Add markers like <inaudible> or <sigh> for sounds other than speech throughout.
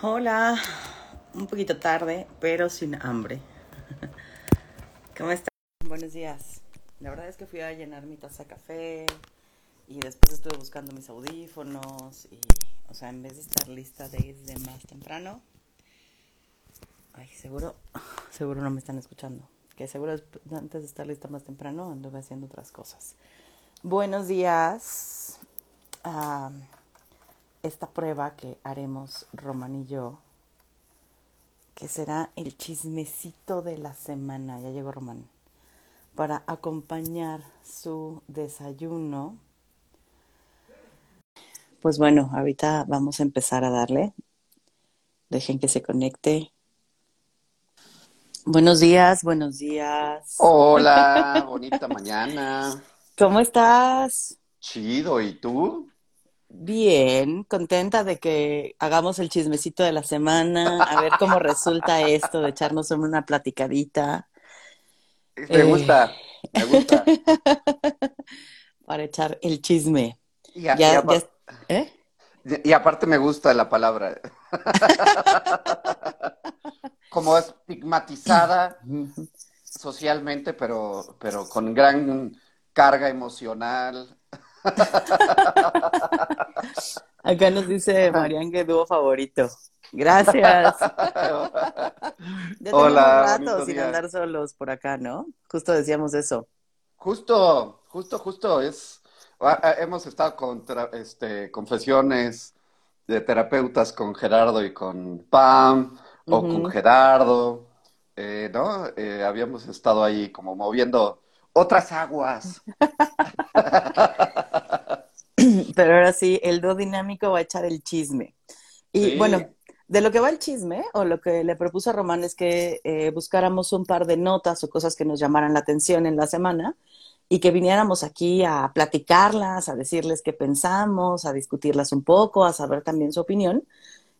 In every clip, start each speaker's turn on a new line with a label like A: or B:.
A: Hola, un poquito tarde, pero sin hambre. <laughs> ¿Cómo están? Buenos días. La verdad es que fui a llenar mi taza de café y después estuve buscando mis audífonos y, o sea, en vez de estar lista desde más temprano, ay, seguro, <sighs> seguro no me están escuchando. Que seguro antes de estar lista más temprano anduve haciendo otras cosas. Buenos días. Ah, esta prueba que haremos Román y yo, que será el chismecito de la semana, ya llegó Román, para acompañar su desayuno. Pues bueno, ahorita vamos a empezar a darle. Dejen que se conecte. Buenos días, buenos días.
B: Hola, bonita mañana.
A: ¿Cómo estás?
B: Chido, ¿y tú?
A: Bien, contenta de que hagamos el chismecito de la semana, a ver cómo resulta esto de echarnos una platicadita. <laughs>
B: Me gusta, me gusta. <laughs>
A: Para echar el chisme.
B: Y, ¿eh? y aparte me gusta la palabra. <laughs> Como estigmatizada socialmente, pero, pero con gran carga emocional. <laughs>
A: Acá nos dice Marian que dúo favorito. Gracias. <laughs> ya Hola. un rato sin andar solos por acá, ¿no? Justo decíamos eso.
B: Justo, justo, justo. Es, ah, ah, hemos estado con este, confesiones de terapeutas con Gerardo y con Pam, o con Gerardo, eh, ¿no? Eh, habíamos estado ahí como moviendo otras aguas. <laughs> <laughs>
A: Pero ahora sí, el do dinámico va a echar el chisme. Y bueno, de lo que va el chisme, o lo que le propuso a Román es que eh, buscáramos un par de notas o cosas que nos llamaran la atención en la semana y que viniéramos aquí a platicarlas, a decirles qué pensamos, a discutirlas un poco, a saber también su opinión.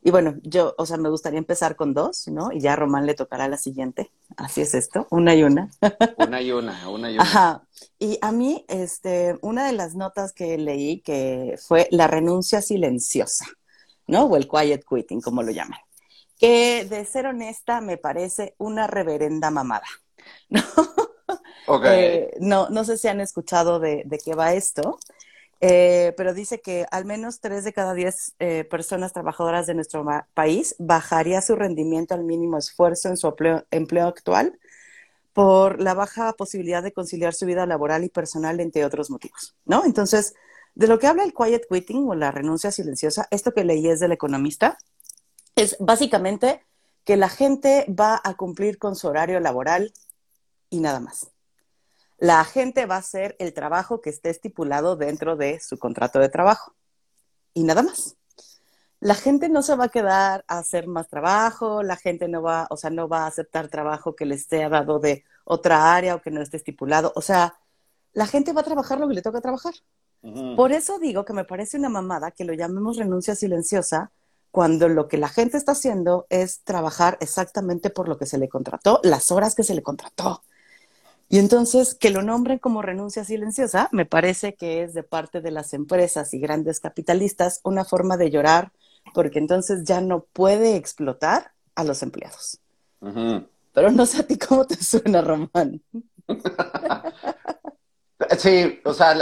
A: Y bueno, yo, o sea, me gustaría empezar con dos, ¿no? Y ya a Román le tocará la siguiente. Así es esto, una y una.
B: Una y una, una y <laughs> una.
A: Ajá. Y a mí, este, una de las notas que leí que fue la renuncia silenciosa, ¿no? O el quiet quitting, como lo llaman. Que de ser honesta me parece una reverenda mamada, ¿no?
B: Okay. <laughs>
A: Eh, no, no sé si han escuchado de, de qué va esto. Eh, pero dice que al menos tres de cada diez eh, personas trabajadoras de nuestro país bajaría su rendimiento al mínimo esfuerzo en su empleo, actual por la baja posibilidad de conciliar su vida laboral y personal, entre otros motivos, ¿no? Entonces, de lo que habla el quiet quitting o la renuncia silenciosa, esto que leí es del economista, es básicamente que la gente va a cumplir con su horario laboral y nada más la gente va a hacer el trabajo que esté estipulado dentro de su contrato de trabajo. Y nada más. La gente no se va a quedar a hacer más trabajo, la gente no va, o sea, no va a aceptar trabajo que le esté dado de otra área o que no esté estipulado. O sea, la gente va a trabajar lo que le toca trabajar. Por eso digo que me parece una mamada que lo llamemos renuncia silenciosa cuando lo que la gente está haciendo es trabajar exactamente por lo que se le contrató, las horas que se le contrató. Y entonces que lo nombren como renuncia silenciosa me parece que es de parte de las empresas y grandes capitalistas una forma de llorar porque entonces ya no puede explotar a los empleados. Pero no sé a ti cómo te suena, Román. <laughs>
B: sí, o sea,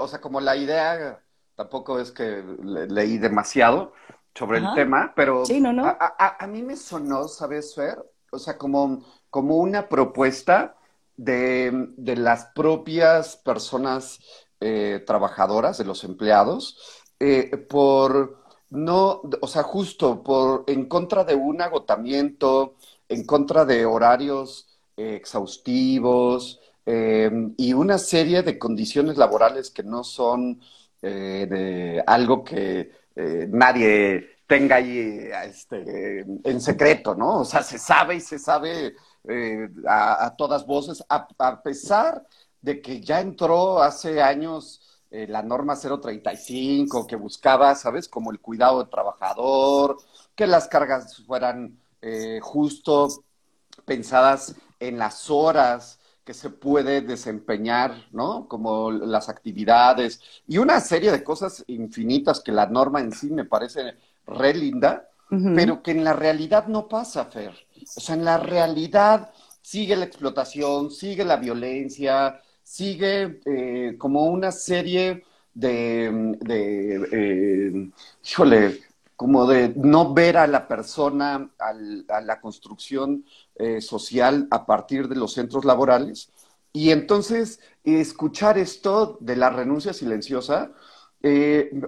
B: o sea, como la idea tampoco es que leí demasiado sobre el tema, pero A, mí me sonó, ¿sabes, Fer? O sea, como, como una propuesta de, las propias personas eh, trabajadoras, de los empleados, eh, por no, o sea, justo por en contra de un agotamiento, en contra de horarios eh, exhaustivos y una serie de condiciones laborales que no son de algo que nadie tenga ahí este, en secreto, ¿no? O sea, se sabe y se sabe eh, a, todas voces, a, pesar de que ya entró hace años eh, la norma 035 que buscaba, ¿sabes? Como el cuidado del trabajador, que las cargas fueran eh, justo pensadas en las horas que se puede desempeñar, ¿no? Como las actividades y una serie de cosas infinitas que la norma en sí me parece re linda. pero que en la realidad no pasa, Fer. O sea, en la realidad sigue la explotación, sigue la violencia, sigue eh, como una serie de, de eh, híjole, como de no ver a la persona, a la construcción eh, social a partir de los centros laborales. Y entonces, escuchar esto de la renuncia silenciosa,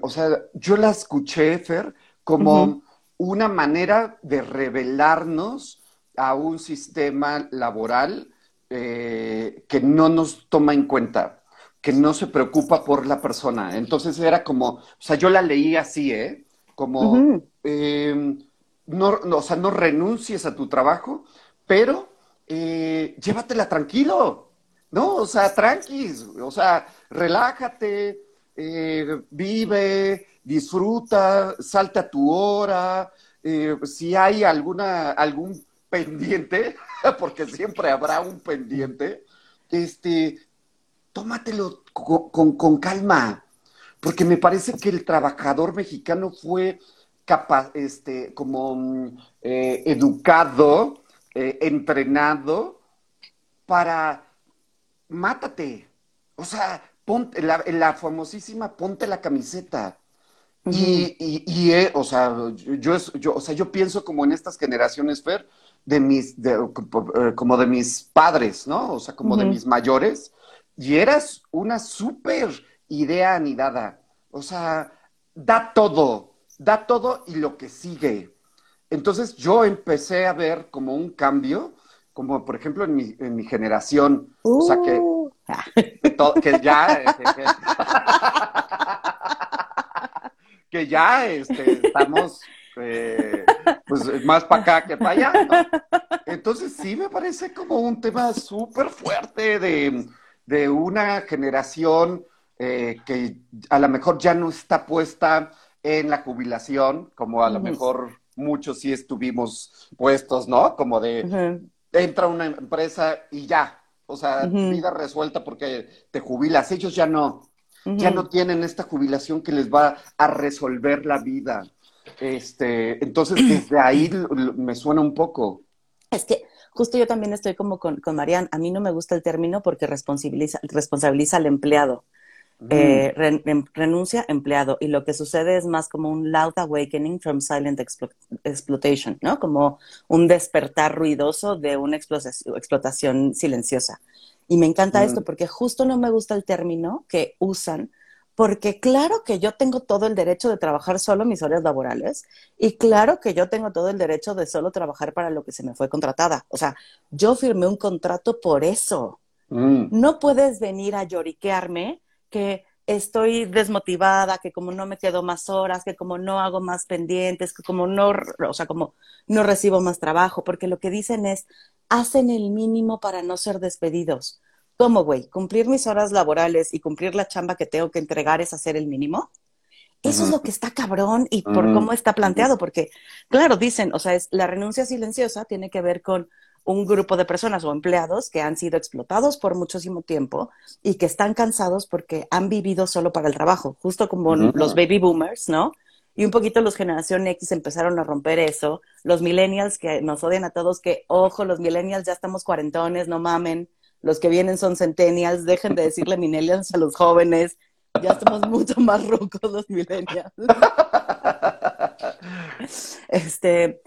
B: o sea, yo la escuché, Fer, como una manera de revelarnos a un sistema laboral eh, que no nos toma en cuenta, que no se preocupa por la persona. Entonces era como, o sea, yo la leí así, ¿eh? Como, em, no, o sea, no renuncies a tu trabajo, pero eh, llévatela tranquilo, ¿no? O sea, tranquis, o sea, relájate, eh, vive, disfruta, salta a tu hora, si hay alguna, algún pendiente, <laughs> porque siempre habrá un pendiente, este, tómatelo con, calma, porque me parece que el trabajador mexicano fue capaz, este, como eh, educado, eh, entrenado para mátate. O sea, ponte la, la famosísima ponte la camiseta. Y, y, eh, o sea, yo, yo, o sea, yo pienso como en estas generaciones, Fer, de mis, eh, como de mis padres, ¿no? O sea, como de mis mayores, y eras una súper idea anidada. O sea, da todo, da todo y lo que sigue. Entonces yo empecé a ver como un cambio, como por ejemplo en mi, en mi generación, o sea, que, uh. <laughs> que, ya... <laughs> que ya este, estamos eh, pues más para acá que para allá. Entonces sí me parece como un tema súper fuerte de, una generación eh, que a lo mejor ya no está puesta en la jubilación, como a lo mejor muchos sí estuvimos puestos, ¿no? Como de entra una empresa y ya, o sea, vida resuelta porque te jubilas. Ellos ya no, ya no tienen esta jubilación que les va a resolver la vida. Este, entonces, desde ahí <clears throat> me suena un poco.
A: Es que justo yo también estoy como con, con Marianne. A mí no me gusta el término porque responsabiliza, responsabiliza al empleado. Eh, em, renuncia empleado. Y lo que sucede es más como un loud awakening from silent exploitation, ¿no? Como un despertar ruidoso de una explotación silenciosa. Y me encanta esto porque justo no me gusta el término que usan porque claro que yo tengo todo el derecho de trabajar solo mis horas laborales y claro que yo tengo todo el derecho de solo trabajar para lo que se me fue contratada. O sea, yo firmé un contrato por eso. Mm. No puedes venir a lloriquearme que estoy desmotivada, que como no me quedo más horas, que como no hago más pendientes, que como no, o sea, como no recibo más trabajo, porque lo que dicen es, hacen el mínimo para no ser despedidos. ¿Cómo, güey? ¿Cumplir mis horas laborales y cumplir la chamba que tengo que entregar es hacer el mínimo? Eso es lo que está cabrón y por cómo está planteado, porque, claro, dicen, o sea, es, la renuncia silenciosa tiene que ver con un grupo de personas o empleados que han sido explotados por muchísimo tiempo y que están cansados porque han vivido solo para el trabajo, justo como los baby boomers, ¿no? Y un poquito los generación X empezaron a romper eso, los millennials que nos odian a todos, que, ojo, los millennials ya estamos cuarentones, no mamen, los que vienen son centennials, dejen de decirle millennials a los jóvenes, ya estamos mucho más rucos los millennials. este,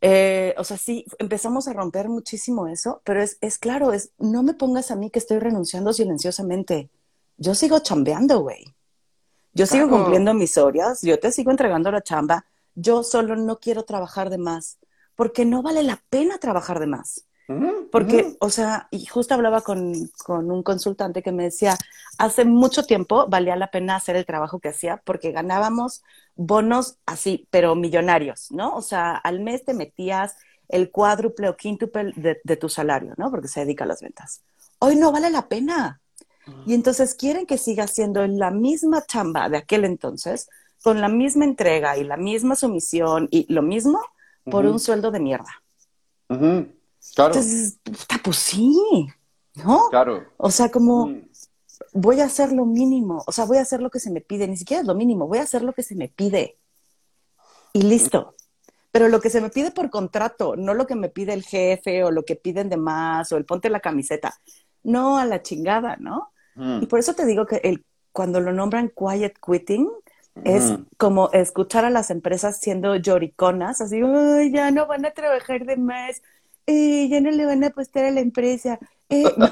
A: eh, o sea, sí, empezamos a romper muchísimo eso, pero es, es claro, es, no me pongas a mí que estoy renunciando silenciosamente. Yo sigo chambeando, güey. Yo sigo cumpliendo mis horas, yo te sigo entregando la chamba. Yo solo no quiero trabajar de más, porque no vale la pena trabajar de más. Porque, o sea, y justo hablaba con, un consultante que me decía, hace mucho tiempo valía la pena hacer el trabajo que hacía porque ganábamos bonos así, pero millonarios, ¿no? O sea, al mes te metías el cuádruple o quíntuple de, tu salario, ¿no? Porque se dedica a las ventas. Hoy no vale la pena. Y entonces quieren que siga siendo la misma chamba de aquel entonces, con la misma entrega y la misma sumisión y lo mismo por un sueldo de mierda. Claro. Entonces, pues sí, ¿no? Claro. O sea, como mm. voy a hacer lo mínimo, o sea, voy a hacer lo que se me pide, ni siquiera es lo mínimo, voy a hacer lo que se me pide. Y listo. pero lo que se me pide por contrato, no lo que me pide el jefe o lo que piden de más o el ponte la camiseta. No a la chingada, ¿no? Mm. Y por eso te digo que el, cuando lo nombran quiet quitting, es mm. como escuchar a las empresas siendo lloriconas, así, ya no van a trabajar de más, eh, ya no le van a apostar a la empresa, eh, <laughs> ¿no?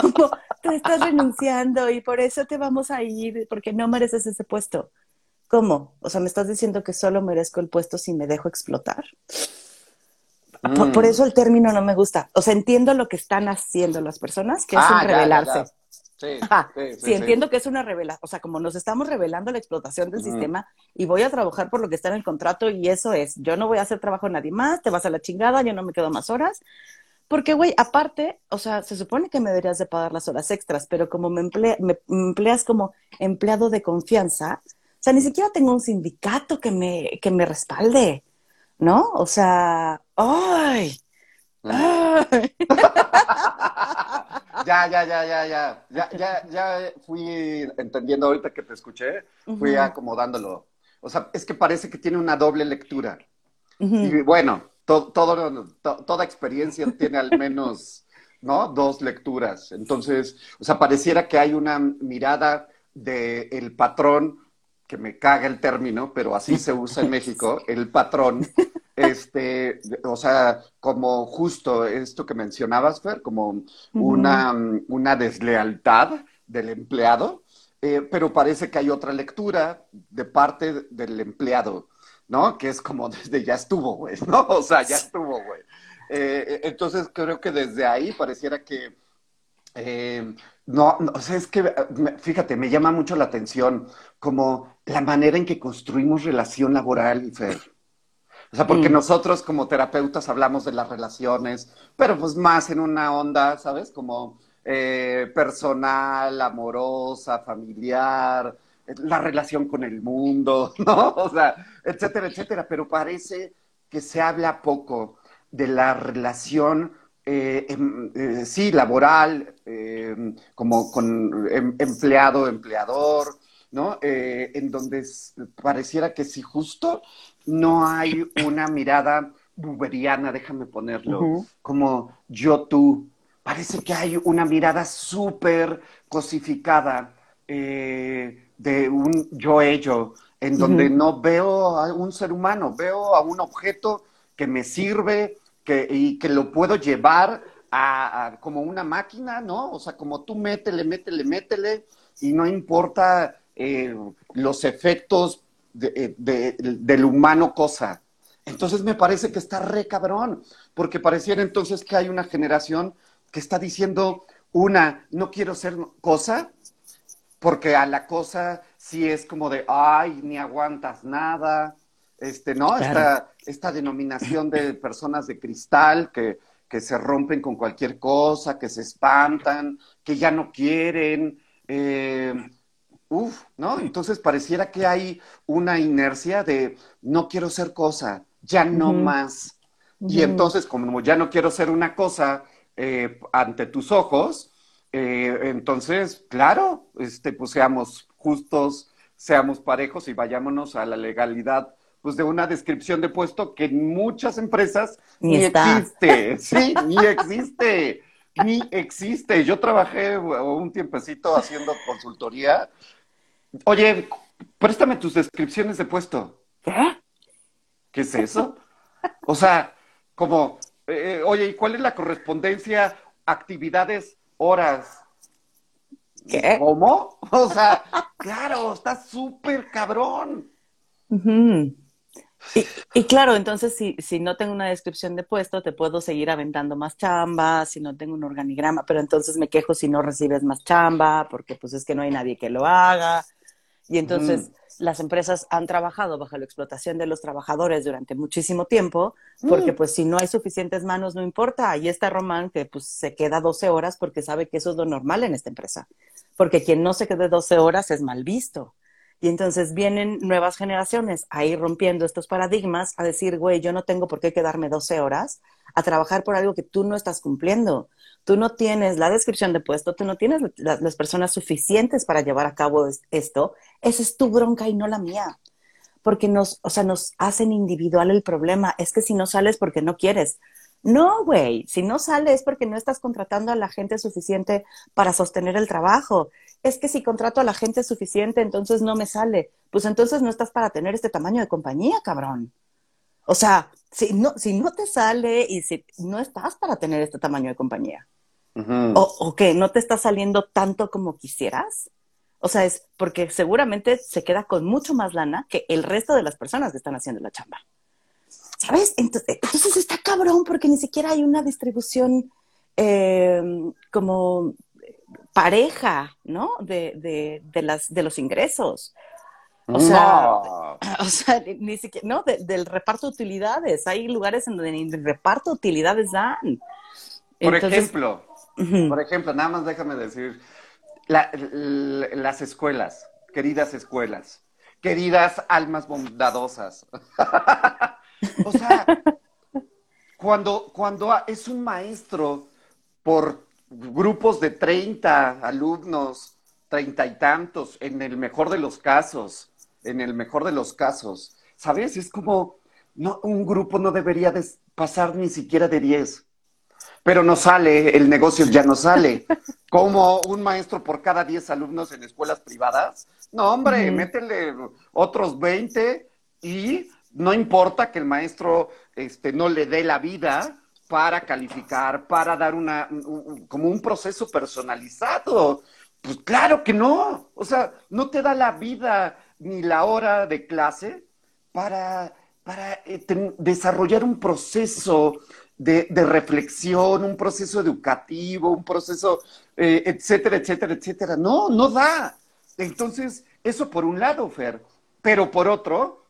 A: como tú estás renunciando y por eso te vamos a ir, porque no mereces ese puesto. ¿Cómo? O sea, me estás diciendo que solo merezco el puesto si me dejo explotar. Por, mm. eso el término no me gusta. O sea, entiendo lo que están haciendo las personas, que es ah, un revelarse. <laughs> Sí, sí, entiendo que es una revelación. O sea, como nos estamos revelando la explotación del sistema y voy a trabajar por lo que está en el contrato y eso es, yo no voy a hacer trabajo a nadie más, te vas a la chingada, yo no me quedo más horas. Porque, güey, aparte, o sea, se supone que me deberías de pagar las horas extras, pero como me, me empleas como empleado de confianza, o sea, ni siquiera tengo un sindicato que me, que me respalde, ¿no? O sea, ¡ay!
B: Ya, ya, ya, ya, ya, ya, ya, ya fui entendiendo ahorita que te escuché, fui acomodándolo. O sea, es que parece que tiene una doble lectura. Y bueno, todo, toda experiencia tiene al menos, ¿no? Dos lecturas. Entonces, o sea, pareciera que hay una mirada del el patrón que me caga el término, pero así se usa en México, el patrón, este, o sea, como justo esto que mencionabas, Fer, como una, una deslealtad del empleado, eh, pero parece que hay otra lectura de parte del empleado, ¿no? Que es como <laughs> desde ya estuvo, güey, ¿no? O sea, ya estuvo, güey. Eh, entonces creo que desde ahí pareciera que eh, no, o sea, es que, fíjate, me llama mucho la atención como la manera en que construimos relación laboral, Fer. O sea, porque mm. nosotros como terapeutas hablamos de las relaciones, pero pues más en una onda, ¿sabes? Como eh, personal, amorosa, familiar, la relación con el mundo, <laughs> ¿no? O sea, etcétera, etcétera. Pero parece que se habla poco de la relación eh, em, eh, sí, laboral, em, como con em, empleado, empleador, ¿no? En donde pareciera que si justo no hay una mirada buberiana, déjame ponerlo, como yo tú. Parece que hay una mirada súper cosificada de un yo-ello, en donde no veo a un ser humano, veo a un objeto que me sirve, y que lo puedo llevar a, como una máquina, ¿no? O sea, como tú métele, métele, métele, y no importa eh, los efectos eh, del humano cosa. Entonces me parece que está re cabrón, porque pareciera entonces que hay una generación que está diciendo, una, no quiero ser cosa, porque a la cosa sí es como de, ay, ni aguantas nada, este, ¿no? Esta, esta denominación de personas de cristal que, que, se rompen con cualquier cosa, que se espantan, que ya no quieren. Eh, uf, ¿no? Entonces pareciera que hay una inercia de no quiero ser cosa, ya no más. Y entonces, como ya no quiero ser una cosa eh, ante tus ojos, eh, entonces, claro, este, pues seamos justos, seamos parejos y vayámonos a la legalidad pues de una descripción de puesto que en muchas empresas ni, existe, <laughs> sí, ni existe, ni existe. Yo trabajé un tiempecito haciendo consultoría. Oye, préstame tus descripciones de puesto. ¿Qué? ¿Qué es eso? O sea, como, eh, oye, ¿y cuál es la correspondencia? Actividades, horas. ¿Qué? ¿Cómo? O sea, claro, está súper cabrón.
A: Y, claro, entonces si, si no tengo una descripción de puesto, te puedo seguir aventando más chamba, si no tengo un organigrama, pero entonces me quejo si no recibes más chamba, porque pues es que no hay nadie que lo haga. Y entonces las empresas han trabajado bajo la explotación de los trabajadores durante muchísimo tiempo, porque mm. pues si no hay suficientes manos, no importa. Ahí está Román que pues se queda 12 horas porque sabe que eso es lo normal en esta empresa. Porque quien no se quede 12 horas es mal visto. Y entonces vienen nuevas generaciones ahí rompiendo estos paradigmas a decir, güey, yo no tengo por qué quedarme 12 horas a trabajar por algo que tú no estás cumpliendo. Tú no tienes la descripción de puesto, tú no tienes las personas suficientes para llevar a cabo esto. Esa es tu bronca y no la mía. porque nos, o sea, nos hacen individual el problema. Es que si no sales porque no quieres. No, güey, si no sales es porque no estás contratando a la gente suficiente para sostener el trabajo. Es que si contrato a la gente suficiente, entonces no me sale. Pues entonces no estás para tener este tamaño de compañía, cabrón. O sea, si no, si no te sale y si no estás para tener este tamaño de compañía. o, o que no te está saliendo tanto como quisieras. O sea, es porque seguramente se queda con mucho más lana que el resto de las personas que están haciendo la chamba. ¿Sabes? Entonces, está cabrón porque ni siquiera hay una distribución eh, como pareja, ¿no? De, las, de los ingresos. O sea, <laughs> o sea ni siquiera, ¿no? del reparto de utilidades. Hay lugares en donde ni el reparto de utilidades dan.
B: Por ejemplo, por ejemplo, nada más déjame decir, las escuelas, queridas escuelas, queridas almas bondadosas. <laughs> O sea, cuando, cuando es un maestro por grupos de 30 alumnos, treinta y tantos, en el mejor de los casos, en el mejor de los casos, ¿sabes? Es como, no, un grupo no debería pasar ni siquiera de 10. Pero no sale, el negocio ya no sale. <laughs> Como un maestro por cada 10 alumnos en escuelas privadas. No, hombre, métele otros 20 y no importa que el maestro este, no le dé la vida para calificar, para dar una, como un proceso personalizado. Pues claro que no. O sea, no te da la vida ni la hora de clase para, para eh, desarrollar un proceso de, reflexión, un proceso educativo, un proceso, eh, etcétera, etcétera, etcétera. No, no da. Entonces, eso por un lado, Fer. Pero por otro,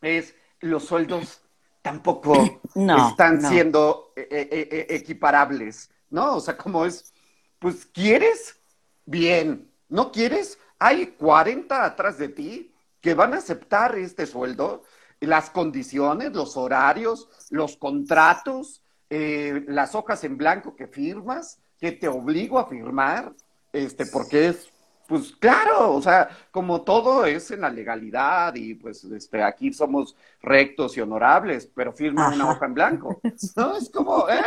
B: es los sueldos tampoco <clears throat> están siendo eh, equiparables, ¿no? O sea, como es, pues, ¿quieres? Bien. ¿No quieres? Hay 40 atrás de ti que van a aceptar este sueldo, las condiciones, los horarios, los contratos, las hojas en blanco que firmas, que te obligo a firmar, este, porque es pues claro, o sea, como todo es en la legalidad y pues este, aquí somos rectos y honorables, pero firma una hoja en blanco. ¿No? Es como, ¿eh?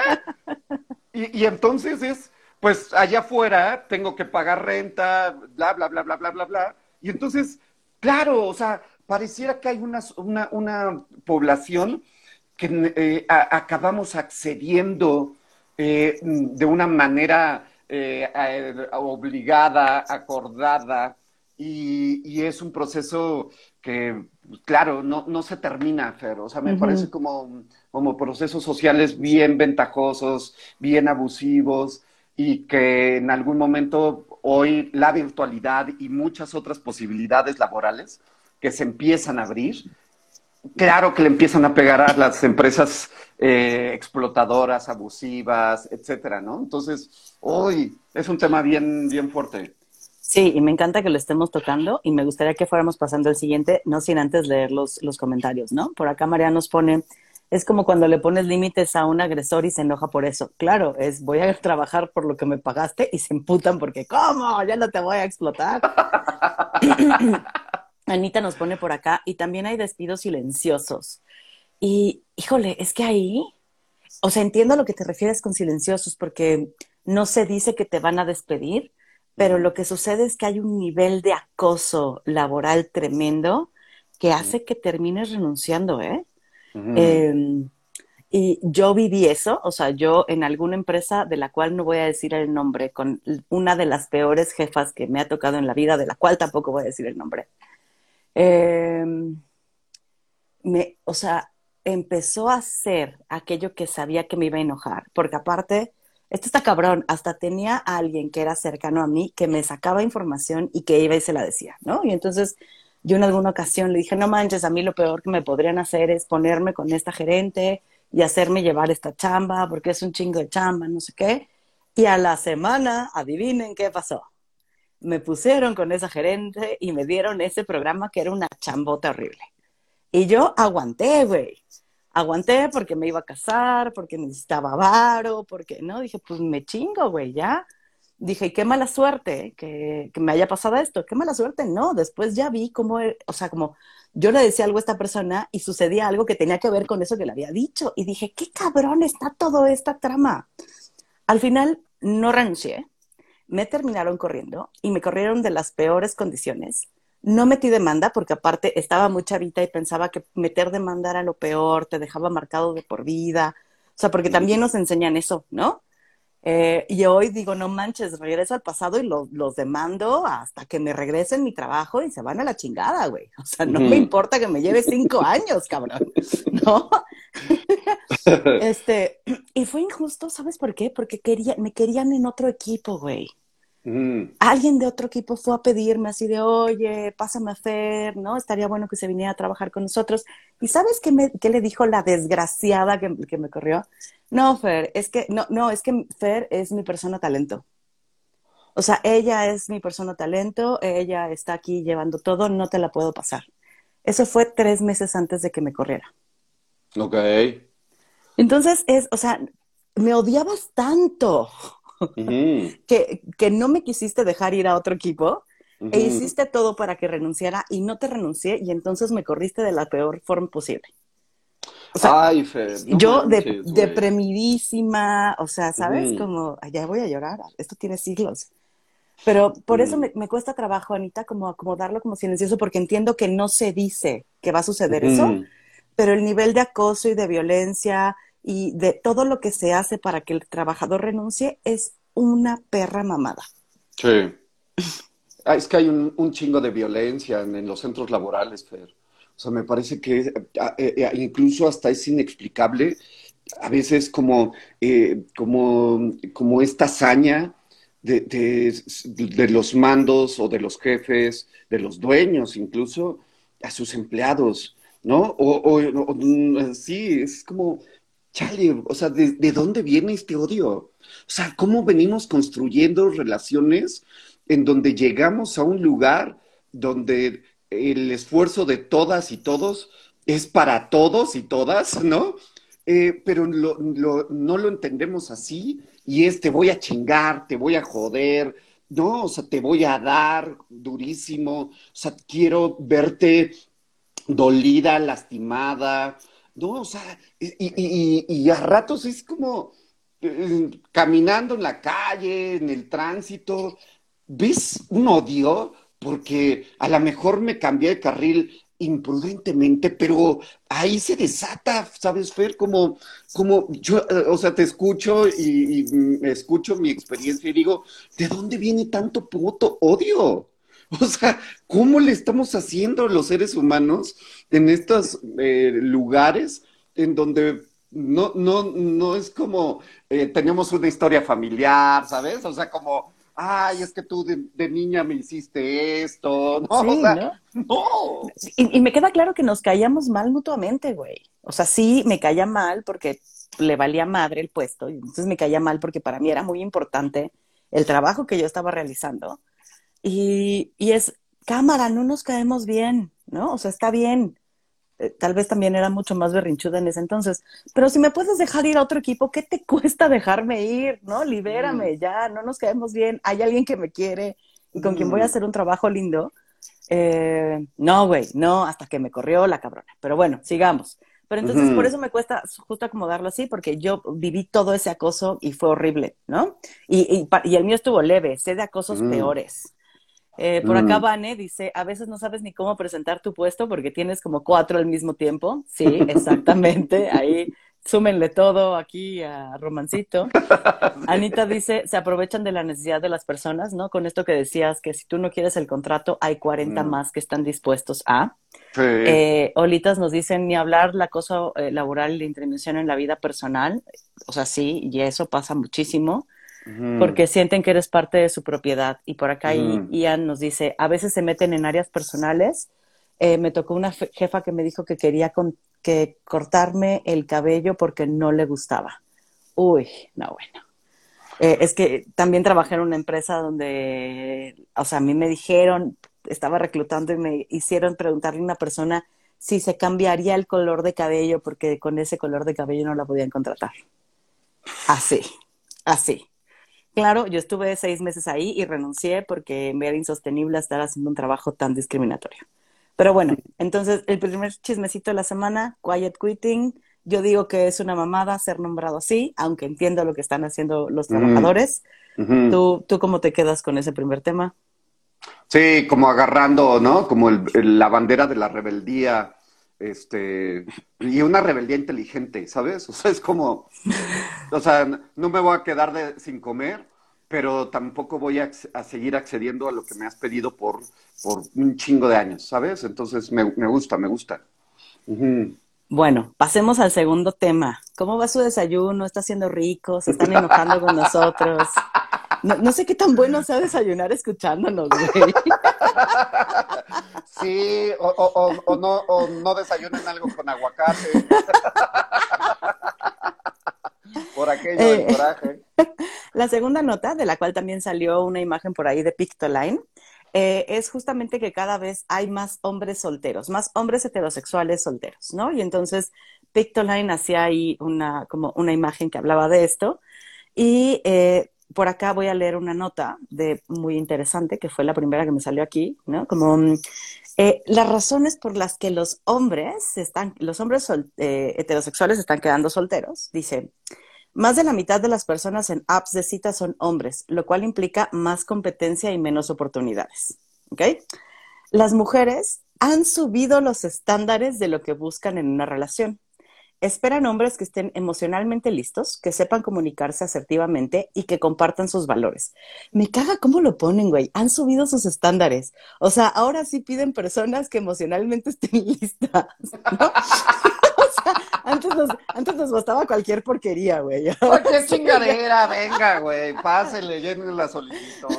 B: <laughs> Y, y, entonces es, pues allá afuera tengo que pagar renta, bla, bla, bla, bla, bla, bla, bla. Y entonces, claro, o sea, pareciera que hay una, una, una población que eh, acabamos accediendo eh, de una manera eh, obligada, acordada, y, es un proceso que, claro, no, no se termina, Fer. O sea, me parece como, como procesos sociales bien ventajosos, bien abusivos, y que en algún momento hoy la virtualidad y muchas otras posibilidades laborales que se empiezan a abrir, claro que le empiezan a pegar a las empresas eh, explotadoras, abusivas, etcétera, ¿no? Entonces, hoy es un tema bien, bien fuerte.
A: Sí, y me encanta que lo estemos tocando y me gustaría que fuéramos pasando al siguiente, no sin antes leer los, los comentarios, ¿no? Por acá María nos pone, es como cuando le pones límites a un agresor y se enoja por eso. Claro, es voy a trabajar por lo que me pagaste y se emputan porque, ¿cómo? Ya no te voy a explotar. <coughs> Anita nos pone por acá y también hay despidos silenciosos. Y, híjole, es que ahí, o sea, entiendo a lo que te refieres con silenciosos, porque no se dice que te van a despedir, pero lo que sucede es que hay un nivel de acoso laboral tremendo que hace que termines renunciando, ¿eh? Em, y yo viví eso, o sea, yo en alguna empresa de la cual no voy a decir el nombre, con una de las peores jefas que me ha tocado en la vida, de la cual tampoco voy a decir el nombre. Em, me, o sea, empezó a hacer aquello que sabía que me iba a enojar, porque aparte, esto está cabrón, hasta tenía a alguien que era cercano a mí que me sacaba información y que iba y se la decía, ¿no? Y entonces yo en alguna ocasión le dije, no manches, a mí lo peor que me podrían hacer es ponerme con esta gerente y hacerme llevar esta chamba, porque es un chingo de chamba, no sé qué. Y a la semana, adivinen qué pasó. Me pusieron con esa gerente y me dieron ese programa que era una chambota horrible. Y yo aguanté, güey. Aguanté porque me iba a casar, porque necesitaba varo, porque, ¿no? Dije, pues me chingo, güey, ya. Dije, qué mala suerte que, me haya pasado esto, qué mala suerte. No, después ya vi cómo, o sea, como yo le decía algo a esta persona y sucedía algo que tenía que ver con eso que le había dicho. Y dije, qué cabrón está toda esta trama. Al final no renuncié, me terminaron corriendo y me corrieron de las peores condiciones. No metí demanda porque aparte estaba muy chavita y pensaba que meter demanda era lo peor, te dejaba marcado de por vida. O sea, porque también nos enseñan eso, ¿no? Eh, y hoy digo, no manches, regreso al pasado y los demando hasta que me regresen mi trabajo y se van a la chingada, güey. O sea, no me importa que me lleve cinco años, cabrón, ¿no? <laughs> este, y fue injusto, ¿sabes por qué? Porque quería, me querían en otro equipo, güey. Alguien de otro equipo fue a pedirme así de, oye, pásame a Fer, ¿no? Estaría bueno que se viniera a trabajar con nosotros. ¿Y sabes qué, me, qué le dijo la desgraciada que, que, me corrió? No, Fer, es que, no, no, es que Fer es mi persona talento. O sea, ella es mi persona talento, ella está aquí llevando todo, no te la puedo pasar. Eso fue tres meses antes de que me corriera.
B: Ok.
A: Entonces es, o sea, me odiabas tanto que, que, no me quisiste dejar ir a otro equipo e hiciste todo para que renunciara y no te renuncié y entonces me corriste de la peor forma posible.
B: O sea,
A: yo de, deprimidísima, o sea, ¿sabes? Como, ya voy a llorar, esto tiene siglos. Pero por eso me, me, cuesta trabajo, Anita, como acomodarlo como silencioso, porque entiendo que no se dice que va a suceder eso, pero el nivel de acoso y de violencia y de todo lo que se hace para que el trabajador renuncie es una perra mamada.
B: Sí. Ah, es que hay un, chingo de violencia en, los centros laborales, Fer. O sea, me parece que ah, eh, eh, incluso hasta es inexplicable a veces como, eh, como, como esta hazaña de, de, los mandos o de los jefes, de los dueños incluso, a sus empleados, ¿no? O, o sí, es como chale, o sea, ¿de, dónde viene este odio? O sea, ¿cómo venimos construyendo relaciones en donde llegamos a un lugar donde el esfuerzo de todas y todos es para todos y todas, ¿no? Eh, pero no lo entendemos así y es te voy a chingar, te voy a joder, ¿no? O sea, te voy a dar durísimo, o sea, quiero verte dolida, lastimada, ¿no? O sea, y, a ratos es como eh, caminando en la calle, en el tránsito, ves un odio porque a lo mejor me cambié de carril imprudentemente, pero ahí se desata, ¿sabes, Fer? Como, como yo, eh, o sea, te escucho y, escucho mi experiencia y digo, ¿de dónde viene tanto puto odio? <laughs> O sea, ¿cómo le estamos haciendo los seres humanos en estos eh, lugares en donde no, no, no es como eh, tenemos una historia familiar, ¿sabes? O sea, como, ay, es que tú de, niña me hiciste esto, ¿no? <laughs> o sea, ¿no?
A: Y, me queda claro que nos caíamos mal mutuamente, güey. O sea, sí, me caía mal porque le valía madre el puesto, y entonces me caía mal porque para mí era muy importante el trabajo que yo estaba realizando. Y, y es, cámara, no nos caemos bien, ¿no? O sea, está bien. Eh, tal vez también era mucho más berrinchuda en ese entonces, pero si me puedes dejar ir a otro equipo, ¿qué te <laughs> cuesta dejarme ir? ¿No? Libérame, mm. ya, no nos caemos bien, hay alguien que me quiere y con quien voy a mm. hacer un trabajo lindo. Eh, no, güey, no, hasta que me corrió la cabrona. Pero bueno, sigamos. Pero entonces por eso me cuesta justo acomodarlo así, porque yo viví todo ese acoso y fue horrible, ¿no? Y, y, el mío estuvo leve, sé de acosos mm. peores. Eh, por acá Vane dice, a veces no sabes ni cómo presentar tu puesto porque tienes como cuatro al mismo tiempo. Sí, <laughs> exactamente. Ahí súmenle todo aquí a Romancito. <laughs> Anita dice, se aprovechan de la necesidad de las personas, ¿no? Con esto que decías, que si tú no quieres el contrato, hay 40 mm. más que están dispuestos a. Eh, Olitas nos dicen, ni hablar la cosa eh, laboral y la intervención en la vida personal. O sea, sí, y eso pasa muchísimo porque sienten que eres parte de su propiedad. Y por acá Ian nos dice, a veces se meten en áreas personales. Eh, me tocó una jefa que me dijo que quería que cortarme el cabello porque no le gustaba. Uy, no, bueno. Eh, es que también trabajé en una empresa donde, o sea, a mí me dijeron, estaba reclutando y me hicieron preguntarle a una persona si se cambiaría el color de cabello porque con ese color de cabello no la podían contratar. Así, así. Claro, yo estuve seis meses ahí y renuncié porque me era insostenible estar haciendo un trabajo tan discriminatorio. Pero bueno, entonces el primer chismecito de la semana, Quiet Quitting. Yo digo que es una mamada ser nombrado así, aunque entiendo lo que están haciendo los trabajadores. ¿Tú, ¿Tú cómo te quedas con ese primer tema?
B: Sí, como agarrando, ¿no? Como la bandera de la rebeldía, este, y una rebeldía inteligente, ¿sabes? <laughs> O sea, es como, o sea, no me voy a quedar de, sin comer, pero tampoco voy a, seguir accediendo a lo que me has pedido por, por un chingo de años, ¿sabes? Entonces me, gusta, me gusta.
A: Bueno, pasemos al segundo tema. ¿Cómo va su desayuno? ¿Está siendo rico? ¿Se están enojando con nosotros? <laughs> No, sé qué tan bueno sea desayunar escuchándonos, güey.
B: Sí, o, no, o no desayunen algo con aguacate. por aquello del eh, coraje.
A: La segunda nota, de la cual también salió una imagen por ahí de Pictoline, eh, es justamente que cada vez hay más hombres solteros, más hombres heterosexuales solteros, ¿no? Y entonces Pictoline hacía ahí una, como una imagen que hablaba de esto. Y eh, por acá voy a leer una nota de muy interesante, que fue la primera que me salió aquí, ¿no? Como mm, eh, las razones por las que los hombres están, los hombres eh, heterosexuales están quedando solteros, dice, más de la mitad de las personas en apps de cita son hombres, lo cual implica más competencia y menos oportunidades. Las mujeres han subido los estándares de lo que buscan en una relación. Esperan hombres que estén emocionalmente listos, que sepan comunicarse asertivamente y que compartan sus valores. Me caga cómo lo ponen, güey. Han subido sus estándares. O sea, ahora sí piden personas que emocionalmente <laughs> estén listas. ¿no? <laughs> o sea, antes nos, antes nos bastaba cualquier porquería, güey. <laughs>
B: qué chingadera, venga, güey. Pásele, llenen la solicitud.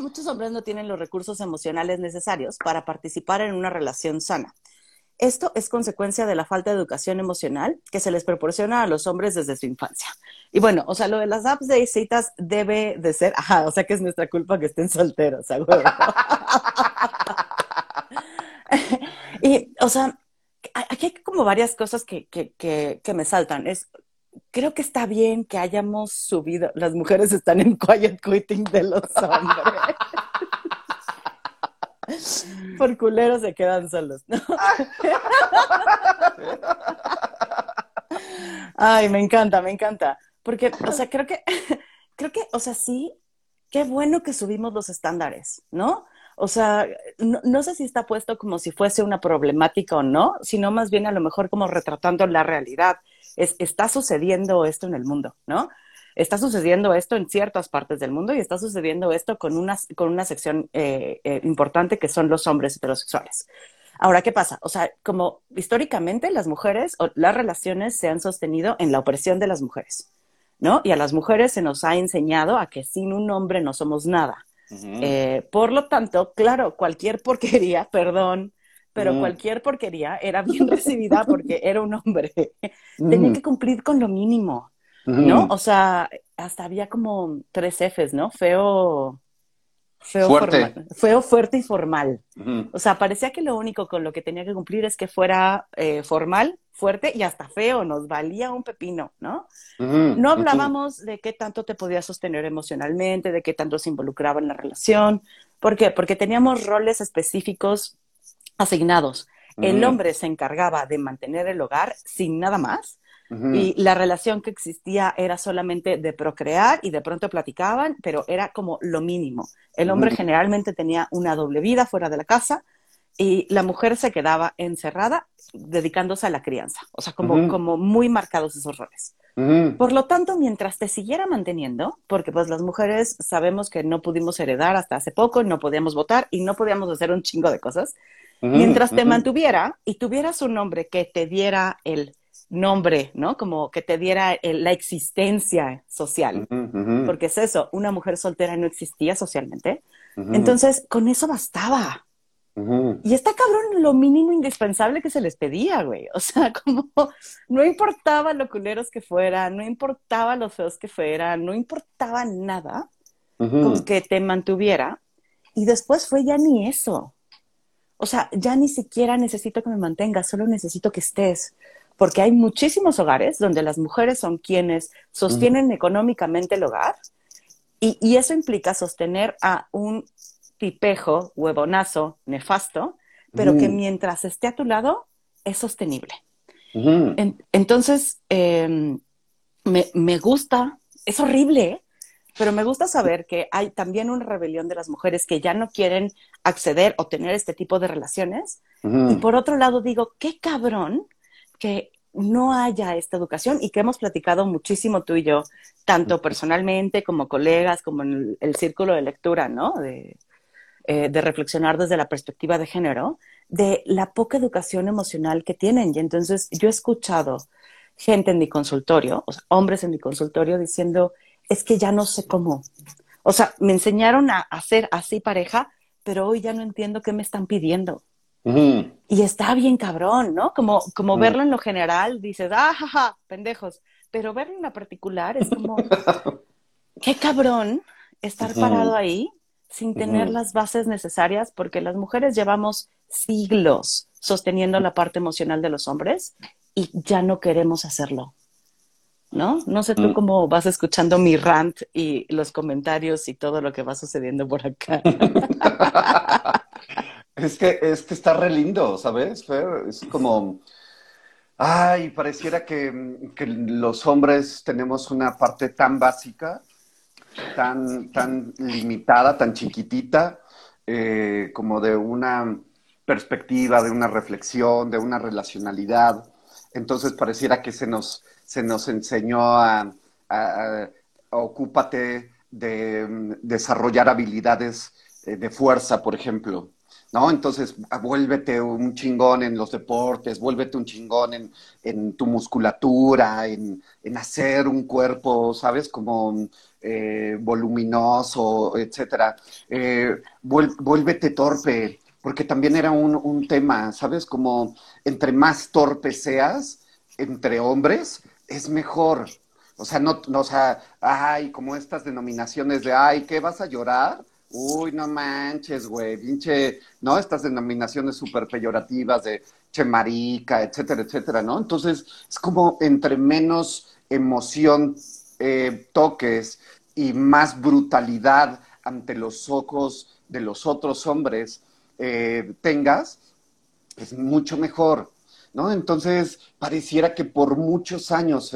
A: Muchos hombres no tienen los recursos emocionales necesarios para participar en una relación sana. Esto es consecuencia de la falta de educación emocional que se les proporciona a los hombres desde su infancia. Y bueno, o sea, lo de las apps de citas debe de ser, ajá, o sea que es nuestra culpa que estén solteros, <laughs> y, o sea, aquí hay como varias cosas que, que, que, que me saltan. Es, creo que está bien que hayamos subido, las mujeres están en quiet quitting de los <laughs> hombres. Por culeros se quedan solos, ¿no? Ay, me encanta, me encanta. Porque, o sea, creo que, creo que, o sea, sí, qué bueno que subimos los estándares, ¿no? O sea, no, sé si está puesto como si fuese una problemática o no, sino más bien a lo mejor como retratando la realidad. Es, está sucediendo esto en el mundo, ¿no? Está sucediendo esto en ciertas partes del mundo y está sucediendo esto con una, con una sección eh, eh, importante que son los hombres heterosexuales. Ahora, ¿qué pasa? O sea, como históricamente las mujeres o las relaciones se han sostenido en la opresión de las mujeres, ¿no? Y a las mujeres se nos ha enseñado a que sin un hombre no somos nada. Eh, por lo tanto, claro, cualquier porquería, <laughs> perdón, pero cualquier porquería era bien recibida porque <laughs> era un hombre. Tenía que cumplir con lo mínimo, ¿no? O sea, hasta había como tres Fs, ¿no? Feo, feo, fuerte. feo, fuerte y formal. O sea, parecía que lo único con lo que tenía que cumplir es que fuera eh, formal, fuerte y hasta feo, nos valía un pepino, ¿no? no hablábamos de qué tanto te podías sostener emocionalmente, de qué tanto se involucraba en la relación. ¿Por qué? Porque teníamos roles específicos asignados. El hombre se encargaba de mantener el hogar sin nada más y la relación que existía era solamente de procrear y de pronto platicaban, pero era como lo mínimo. El hombre generalmente tenía una doble vida fuera de la casa y la mujer se quedaba encerrada dedicándose a la crianza, o sea, como, como muy marcados esos roles. Por lo tanto, mientras te siguiera manteniendo, porque pues las mujeres sabemos que no pudimos heredar hasta hace poco, no podíamos votar y no podíamos hacer un chingo de cosas, mientras te mantuviera y tuvieras un hombre que te diera el nombre, ¿no? Como que te diera la existencia social, porque es eso, una mujer soltera no existía socialmente. Entonces, con eso bastaba. Y está cabrón lo mínimo indispensable que se les pedía, güey. O sea, <laughs> como no importaba lo culeros que fueran, no importaba lo feos que fueran, no importaba nada con que te mantuviera. Y después fue ya ni eso. O sea, ya ni siquiera necesito que me mantengas, solo necesito que estés porque hay muchísimos hogares donde las mujeres son quienes sostienen económicamente el hogar y, eso implica sostener a un tipejo, huevonazo, nefasto, pero que mientras esté a tu lado es sostenible. entonces, em, me, gusta, es horrible, ¿eh? Pero me gusta saber que hay también una rebelión de las mujeres que ya no quieren acceder o tener este tipo de relaciones. Y por otro lado digo, qué cabrón que no haya esta educación y que hemos platicado muchísimo tú y yo, tanto personalmente como colegas, como en el, círculo de lectura, ¿no? De, eh, de reflexionar desde la perspectiva de género, de la poca educación emocional que tienen. Y entonces yo he escuchado gente en mi consultorio, o sea, hombres en mi consultorio diciendo, es que ya no sé cómo. O sea, me enseñaron a hacer así pareja, pero hoy ya no entiendo qué me están pidiendo. Y está bien cabrón, ¿no? Como, como verlo en lo general, dices, ah, jaja, pendejos. Pero verlo en la particular es como, <laughs> qué cabrón estar parado ahí sin tener las bases necesarias, porque las mujeres llevamos siglos sosteniendo la parte emocional de los hombres y ya no queremos hacerlo. ¿No? No sé tú mm. cómo vas escuchando mi rant y los comentarios y todo lo que va sucediendo por acá. <laughs>
B: es que, es que está re lindo, ¿sabes, Es como, ay, pareciera que, que, los hombres tenemos una parte tan básica, tan, tan limitada, tan chiquitita, eh, como de una perspectiva, de una reflexión, de una relacionalidad, entonces pareciera que se nos, se nos enseñó a, ocúpate de mm, desarrollar habilidades eh, de fuerza, por ejemplo. ¿No? Entonces, vuélvete un chingón en los deportes, vuélvete un chingón en, tu musculatura, en, hacer un cuerpo, ¿sabes? Como eh, voluminoso, etcétera. Eh, vuélvete torpe, porque también era un, tema, ¿sabes? Como entre más torpe seas, entre hombres, es mejor. O sea, no, o sea, ay, como estas denominaciones de, ay, ¿qué vas a llorar? Uy, no manches, güey, pinche, ¿no? Estas denominaciones súper peyorativas de che marica, etcétera, etcétera, ¿no? Entonces, es como entre menos emoción eh, toques y más brutalidad ante los ojos de los otros hombres, eh, tengas, es mucho mejor, ¿no? Entonces, pareciera que por muchos años,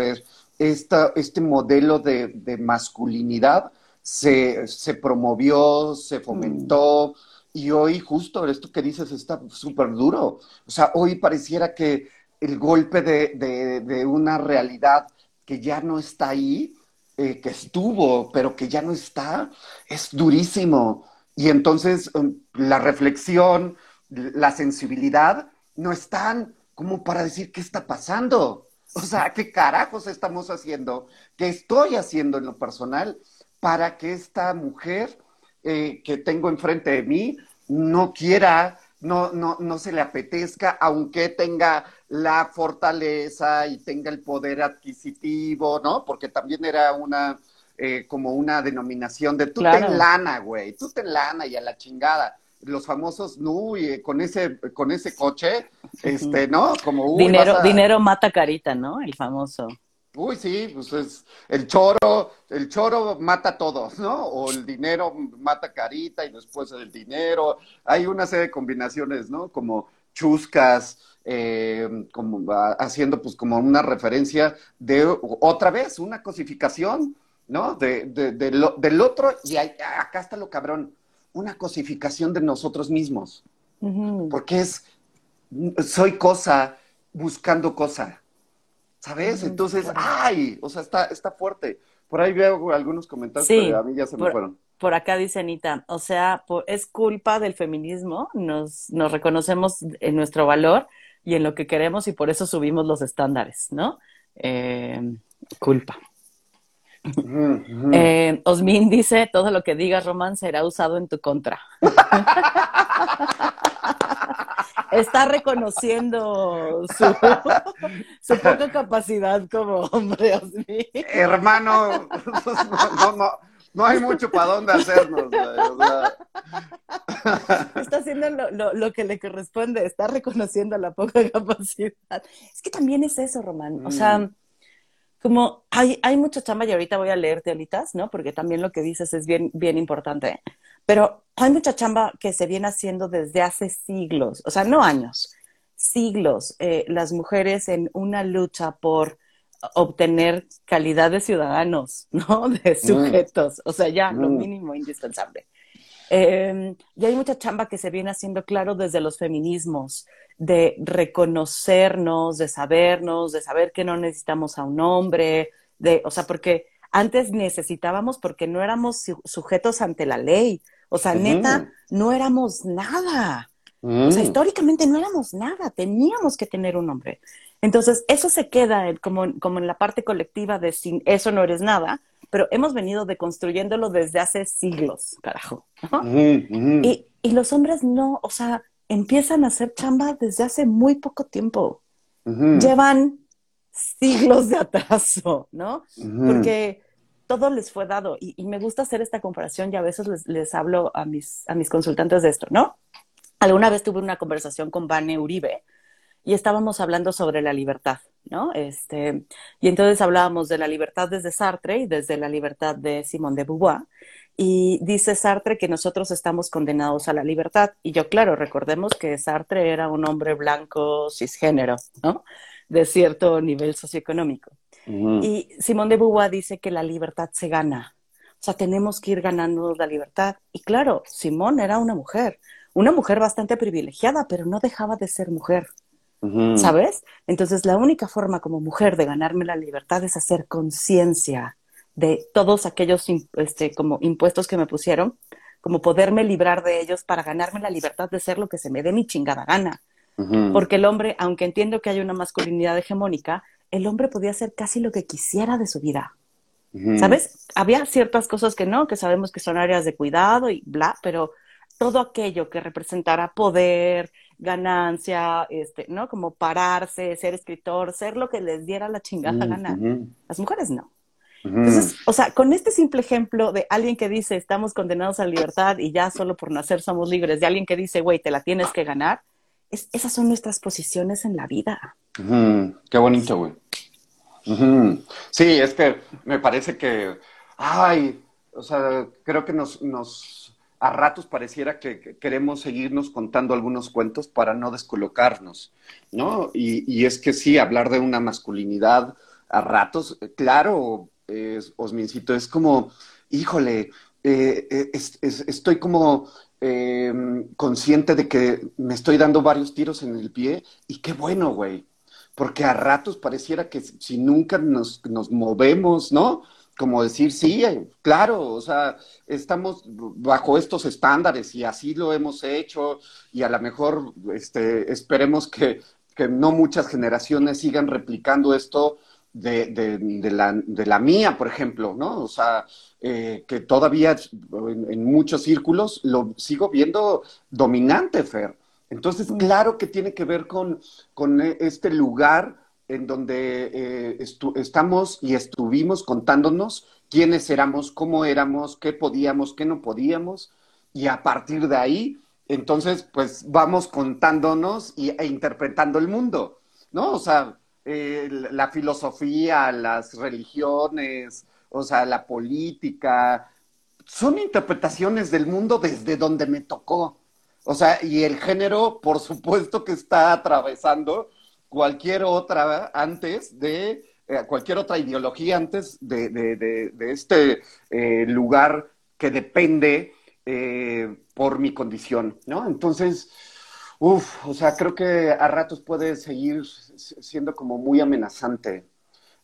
B: este modelo de, masculinidad se, promovió, se fomentó, y hoy justo esto que dices está súper duro. O sea, hoy pareciera que el golpe de, una realidad que ya no está ahí, eh, que estuvo, pero que ya no está, es durísimo. Y entonces um, la reflexión, la sensibilidad no están como para decir qué está pasando. O sea, ¿qué carajos estamos haciendo? ¿Qué estoy haciendo en lo personal para que esta mujer eh, que tengo enfrente de mí no quiera, no, no, no se le apetezca, aunque tenga la fortaleza y tenga el poder adquisitivo, ¿no? Porque también era una, eh, como una denominación de tú ten lana, güey, tú ten lana y a la chingada. Los famosos, no, y con ese, con ese coche, este, ¿no? Como
A: dinero, dinero mata carita, ¿no? El famoso.
B: Uy, sí, pues es el choro, el choro mata a todos, ¿no? O el dinero mata carita y después el dinero. Hay una serie de combinaciones, ¿no? Como chuscas, eh, como haciendo pues como una referencia de otra vez, una cosificación ¿no? De, del otro, y acá está lo cabrón, una cosificación de nosotros mismos. Porque es, soy cosa buscando cosa, ¿sabes? Entonces, ¡ay! O sea, está, está fuerte. Por ahí veo algunos comentarios, pero a mí ya se me fueron.
A: Por acá dice Anita, o sea, es culpa del feminismo, nos, nos reconocemos en nuestro valor y en lo que queremos y por eso subimos los estándares, ¿no? Eh, culpa. Eh, Osmin dice, todo lo que digas, Román, será usado en tu contra. <laughs> Está reconociendo su, poca capacidad como hombre, Osmin.
B: Hermano, no, hay mucho para dónde hacernos.
A: Está haciendo lo, que le corresponde, está reconociendo la poca capacidad. Es que también es eso, Román. O sea mm como hay, hay mucha chamba y ahorita voy a leerte, Alitas, ¿no? Porque también lo que dices es bien, bien importante. pero hay mucha chamba que se viene haciendo desde hace siglos, o sea, no años, siglos, eh, las mujeres en una lucha por obtener calidad de ciudadanos, ¿no? <laughs> De mm. sujetos, o sea, ya lo mm. mínimo indispensable. Eh, y hay mucha chamba que se viene haciendo claro desde los feminismos, de reconocernos, de sabernos, de saber que no necesitamos a un hombre, de, o sea, porque antes necesitábamos porque no éramos sujetos ante la ley. O sea, neta, no éramos nada. O sea, mm. históricamente no éramos nada, teníamos que tener un hombre. Entonces, eso se queda como, como en la parte colectiva de sin eso no eres nada, pero hemos venido deconstruyéndolo desde hace siglos, carajo. Y, y, los hombres no, o sea, empiezan a hacer chamba desde hace muy poco tiempo. Llevan siglos de atraso, ¿no? Porque todo les fue dado. Y, me gusta hacer esta comparación y a veces les, hablo a mis, a mis consultantes de esto, ¿no? Alguna vez tuve una conversación con Vane Uribe y estábamos hablando sobre la libertad, ¿no? Este, y entonces hablábamos de la libertad desde Sartre y desde la libertad de Simone de Beauvoir. Y dice Sartre que nosotros estamos condenados a la libertad. Y yo, claro, recordemos que Sartre era un hombre blanco cisgénero, ¿no? De cierto nivel socioeconómico. Y Simón de Beauvoir dice que la libertad se gana. O sea, tenemos que ir ganando la libertad. Y claro, Simón era una mujer, una mujer bastante privilegiada, pero no dejaba de ser mujer. ¿Sabes? Entonces, la única forma como mujer de ganarme la libertad es hacer conciencia de todos aquellos este, como impuestos que me pusieron, como poderme librar de ellos para ganarme la libertad de ser lo que se me dé mi chingada gana. Porque el hombre, aunque entiendo que hay una masculinidad hegemónica, el hombre podía hacer casi lo que quisiera de su vida. ¿Sabes? Había ciertas cosas que no, que sabemos que son áreas de cuidado y bla, pero todo aquello que representara poder, ganancia, este, ¿no? Como pararse, ser escritor, ser lo que les diera la chingada gana. Las mujeres no. Entonces, o sea, con este simple ejemplo de alguien que dice estamos condenados a la libertad y ya solo por nacer somos libres, de alguien que dice, güey, te la tienes que ganar, esas son nuestras posiciones en la vida.
B: Qué bonito, güey. Sí, es que me parece que, ay, o sea, creo que nos, nos, a ratos pareciera que, queremos seguirnos contando algunos cuentos para no descolocarnos, ¿no? Y, y es que sí, hablar de una masculinidad a ratos, claro, Osmincito, es como, híjole, eh, eh, estoy como Em, consciente de que me estoy dando varios tiros en el pie y qué bueno, güey. Porque a ratos pareciera que si nunca nos, nos movemos, ¿no? Como decir, sí, claro, o sea, estamos bajo estos estándares y así lo hemos hecho y a lo mejor este, esperemos que, que no muchas generaciones sigan replicando esto de, de, la, de, la, mía, por ejemplo, ¿no? O sea, eh, que todavía en, muchos círculos lo sigo viendo dominante, Fer. Entonces, mm. claro que tiene que ver con, con e, este lugar en donde eh, estamos y estuvimos contándonos quiénes éramos, cómo éramos, qué podíamos, qué no podíamos, y a partir de ahí, entonces, pues vamos contándonos y, e interpretando el mundo, ¿no? O sea, eh, la filosofía, las religiones, o sea, la política, son interpretaciones del mundo desde donde me tocó. O sea, y el género, por supuesto que está atravesando cualquier otra antes de, eh, cualquier otra ideología antes de, de, este eh, lugar que depende por mi condición, ¿no? Entonces, Uf, o sea, creo que a ratos puede seguir siendo como muy amenazante.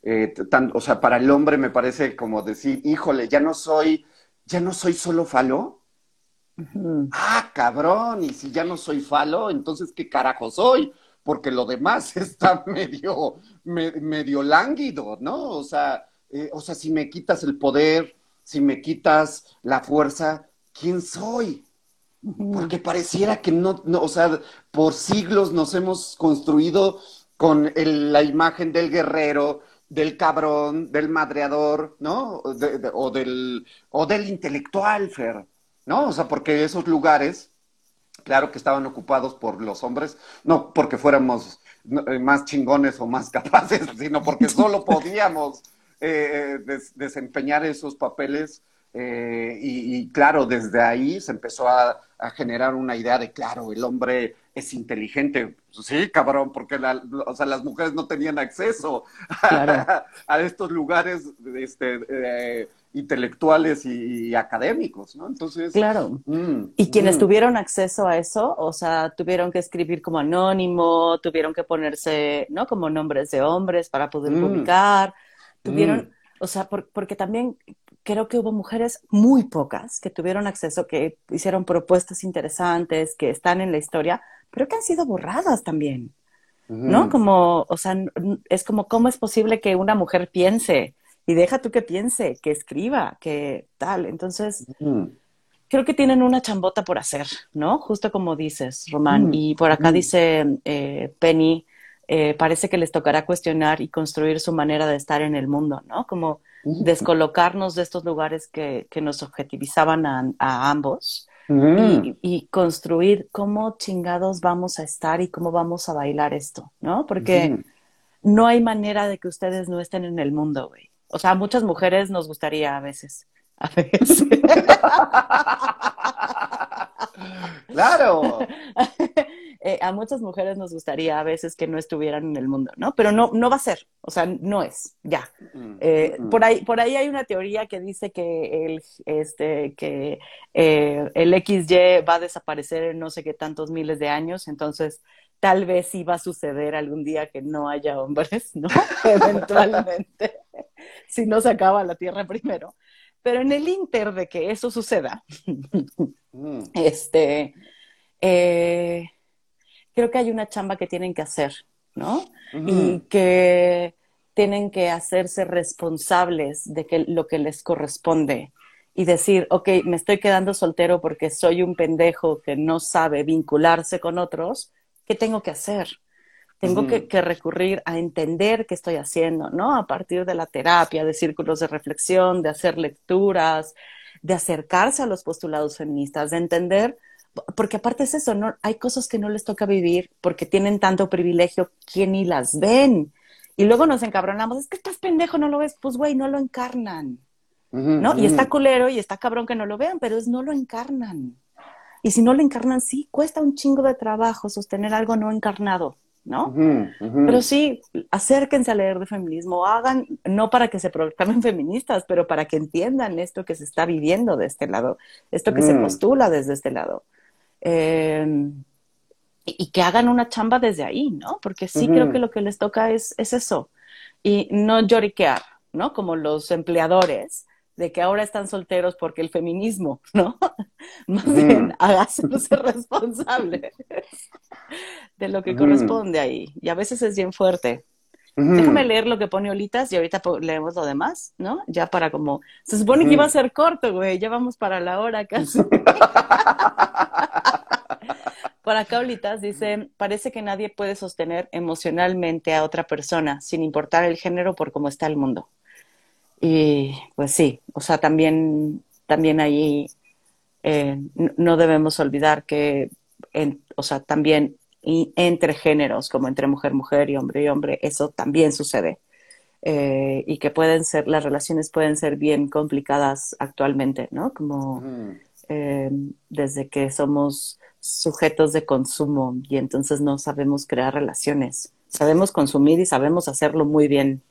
B: Eh, o sea, para el hombre me parece como decir, híjole, ya no soy, ya no soy solo falo. Ah, cabrón, y si ya no soy falo, entonces qué carajo soy, porque lo demás <laughs> está medio, medio lánguido, ¿no? O sea, eh, o sea, si me quitas el poder, si me quitas la fuerza, ¿quién soy? Porque pareciera que no, no, o sea, por siglos nos hemos construido con la imagen del guerrero, del cabrón, del madreador, ¿no? o, del, o del intelectual, Fer, ¿no? O sea, porque esos lugares, claro que estaban ocupados por los hombres, no porque fuéramos eh, más chingones o más <laughs> capaces, sino porque <laughs> solo podíamos eh, desempeñar esos papeles Eh, y, claro, desde ahí se empezó a, generar una idea de, claro, el hombre es inteligente. Sí, cabrón, porque o sea, las mujeres no tenían acceso <laughs> a, estos lugares este, eh, intelectuales y, académicos, ¿no? Entonces.
A: Claro. Mm, y quienes mm. tuvieron acceso a eso, o sea, tuvieron que escribir como anónimo, tuvieron que ponerse, ¿no? Como nombres de hombres para poder mm. publicar, tuvieron, o sea, porque también creo que hubo mujeres muy pocas que tuvieron acceso, que hicieron propuestas interesantes, que están en la historia, pero que han sido borradas también. ¿No? Como, o sea, es como, ¿cómo es posible que una mujer piense? Y deja tú que piense, que escriba, que tal. Entonces, creo que tienen una chambota por hacer, ¿no? Justo como dices, Román. Y por acá dice eh, Penny, eh, parece que les tocará cuestionar y construir su manera de estar en el mundo, ¿no? Como descolocarnos de estos lugares que, nos objetivizaban a, ambos y, construir cómo chingados vamos a estar y cómo vamos a bailar esto, ¿no? Porque no hay manera de que ustedes no estén en el mundo, güey. O sea, a muchas mujeres nos gustaría a veces. A veces. <laughs>
B: claro. <laughs>
A: Eh, a muchas mujeres nos gustaría a veces que no estuvieran en el mundo, ¿no? Pero no, no va a ser, o sea, no es, ya. Mm, eh, mm. por, ahí, por ahí hay una teoría que dice que el, este, que, eh, el XY va a desaparecer en no sé qué tantos miles de años, entonces tal vez sí va a suceder algún día que no haya hombres, ¿no? <laughs> Eventualmente, si no se acaba la Tierra primero. Pero en el inter de que eso suceda, <laughs> mm. este, eh, creo que hay una chamba que tienen que hacer, ¿no? Y que tienen que hacerse responsables de que, lo que les corresponde y decir, ok, me estoy quedando soltero porque soy un pendejo que no sabe vincularse con otros, ¿qué tengo que hacer? Tengo que, que, recurrir a entender qué estoy haciendo, ¿no? A partir de la terapia, de círculos de reflexión, de hacer lecturas, de acercarse a los postulados feministas, de entender porque aparte es eso, ¿no? Hay cosas que no les toca vivir porque tienen tanto privilegio que ni las ven. Y luego nos encabronamos, es que estás pendejo, no lo ves, pues güey, no lo encarnan. ¿No? Y está culero y está cabrón que no lo vean, pero es no lo encarnan. Y si no lo encarnan, sí, cuesta un chingo de trabajo sostener algo no encarnado, ¿no? Pero sí, acérquense a leer de feminismo, hagan, no para que se proclamen <laughs> feministas, pero para que entiendan esto que se está viviendo de este lado, esto que se postula desde este lado. Em, y, que hagan una chamba desde ahí, ¿no? Porque sí creo que lo que les toca es, es eso. Y no lloriquear, ¿no? Como los empleadores de que ahora están solteros porque el feminismo, <laughs> ¿no? Más bien, <laughs> hágase responsable de lo que corresponde ahí. Y a veces es bien fuerte. Déjame leer lo que pone Olitas y ahorita leemos lo demás, ¿no? Ya para como... Se supone que iba a ser corto, güey. Ya vamos para la hora casi. <laughs> Por acá Olitas dice, parece que nadie puede sostener emocionalmente a otra persona sin importar el género por cómo está el mundo. Y pues sí, o sea, también, también ahí eh, no debemos olvidar que, o sea, también entre géneros, como entre mujer, mujer y hombre y hombre, eso también sucede. Eh, y que pueden ser, las relaciones pueden ser bien complicadas actualmente, ¿no? Como eh, desde que somos sujetos de consumo y entonces no sabemos crear relaciones. Sabemos consumir y sabemos hacerlo muy bien,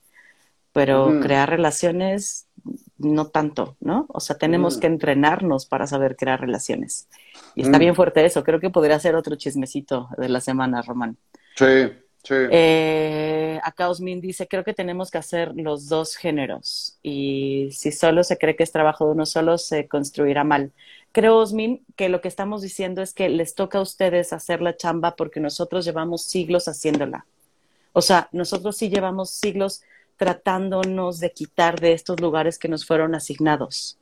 A: pero crear relaciones no tanto, ¿no? O sea, tenemos que entrenarnos para saber crear relaciones. Y está bien fuerte eso. Creo que podría ser otro chismecito de la semana, Román.
B: Sí, sí.
A: Eh, acá Osmin dice, creo que tenemos que hacer los dos géneros. Y si solo se cree que es trabajo de uno solo, se construirá mal. Creo, Osmin, que lo que estamos diciendo es que les toca a ustedes hacer la chamba porque nosotros llevamos siglos haciéndola. O sea, nosotros sí llevamos siglos tratándonos de quitar de estos lugares que nos fueron asignados.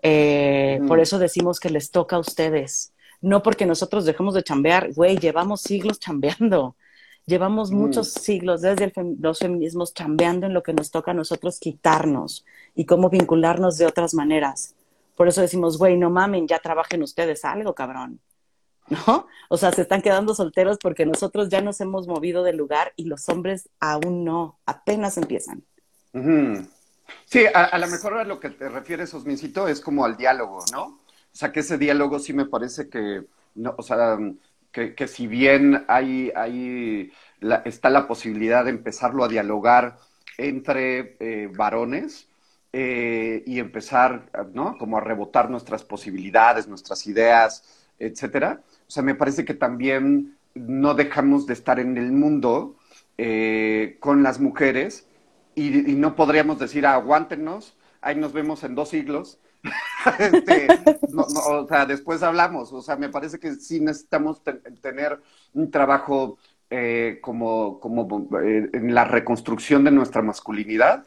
A: Eh, por eso decimos que les toca a ustedes. No porque nosotros dejemos de chambear, güey, llevamos siglos chambeando. Llevamos muchos siglos desde los feminismos chambeando en lo que nos toca a nosotros quitarnos y cómo vincularnos de otras maneras. Por eso decimos, güey, no mamen, ya trabajen ustedes algo, cabrón. ¿No? O sea, se están quedando solteros porque nosotros ya nos hemos movido del lugar y los hombres aún no, apenas empiezan.
B: Sí, a, lo mejor a lo que te refieres, Osmincito, es como al diálogo, ¿no? O sea, que ese diálogo sí me parece que, no, o sea, que, que si bien hay, hay está la posibilidad de empezarlo a dialogar entre eh, varones eh, y empezar, ¿no? Como a rebotar nuestras posibilidades, nuestras ideas, etcétera. O sea, me parece que también no dejamos de estar en el mundo eh, con las mujeres y, no podríamos decir, aguántenos, ahí nos vemos en dos siglos. <laughs> Este, o sea, después hablamos. O sea, me parece que sí necesitamos tener un trabajo eh, como, como eh, en la reconstrucción de nuestra masculinidad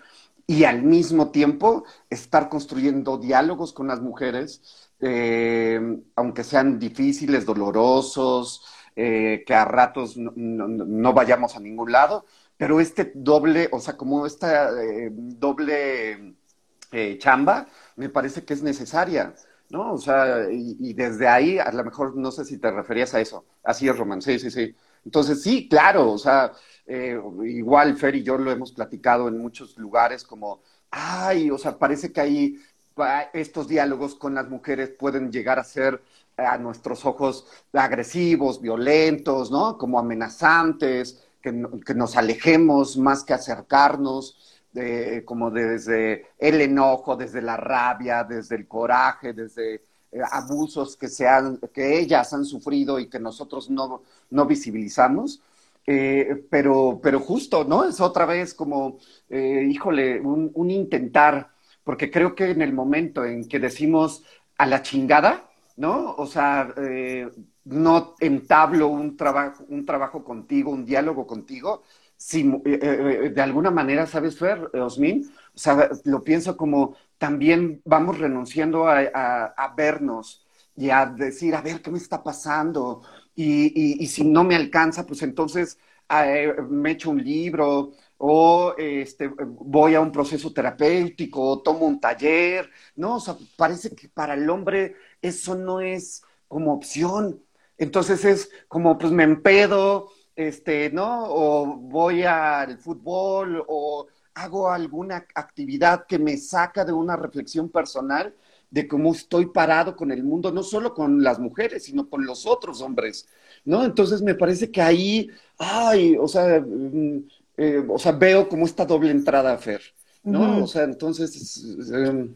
B: y al mismo tiempo estar construyendo diálogos con las mujeres, eh, aunque sean difíciles, dolorosos, que a ratos no, vayamos a ningún lado, pero este doble, o sea, como esta doble chamba, me parece que es necesaria. ¿no? O sea, y, desde ahí, a lo mejor no sé si te referías a eso. Así es, Román, sí, sí, sí. Entonces, sí, claro, o sea, eh, igual Fer y yo lo hemos platicado en muchos lugares como, ay, o sea, parece que ahí estos diálogos con las mujeres pueden llegar a ser a nuestros ojos agresivos, violentos, ¿no? Como amenazantes, que, nos alejemos más que acercarnos, como desde el enojo, desde la rabia, desde el coraje, desde eh, abusos que, sean, que ellas han sufrido y que nosotros no, no visibilizamos. Eh, pero, pero justo, ¿no? Es otra vez como, eh, híjole, un, intentar, porque creo que en el momento en que decimos a la chingada, ¿no? O sea, no entablo un trabajo, un trabajo contigo, un diálogo contigo, si, de alguna manera, ¿sabes, Fer, Osmin? O sea, lo pienso como también vamos renunciando a, vernos y a decir, a ver, ¿qué me está pasando? Y, si no me alcanza, pues entonces eh, me echo un libro o este, voy a un proceso terapéutico, tomo un taller, ¿no? O sea, parece que para el hombre eso no es como opción. Entonces es como, pues me empedo, este, ¿no? O voy al fútbol o hago alguna actividad que me saca de una reflexión personal de cómo estoy parado con el mundo, no solo con las mujeres, sino con los otros hombres, ¿no? Entonces me parece que ahí, ay, o sea, mm, eh, o sea, veo como esta doble entrada, Fer, ¿no? O sea, entonces...
A: Em,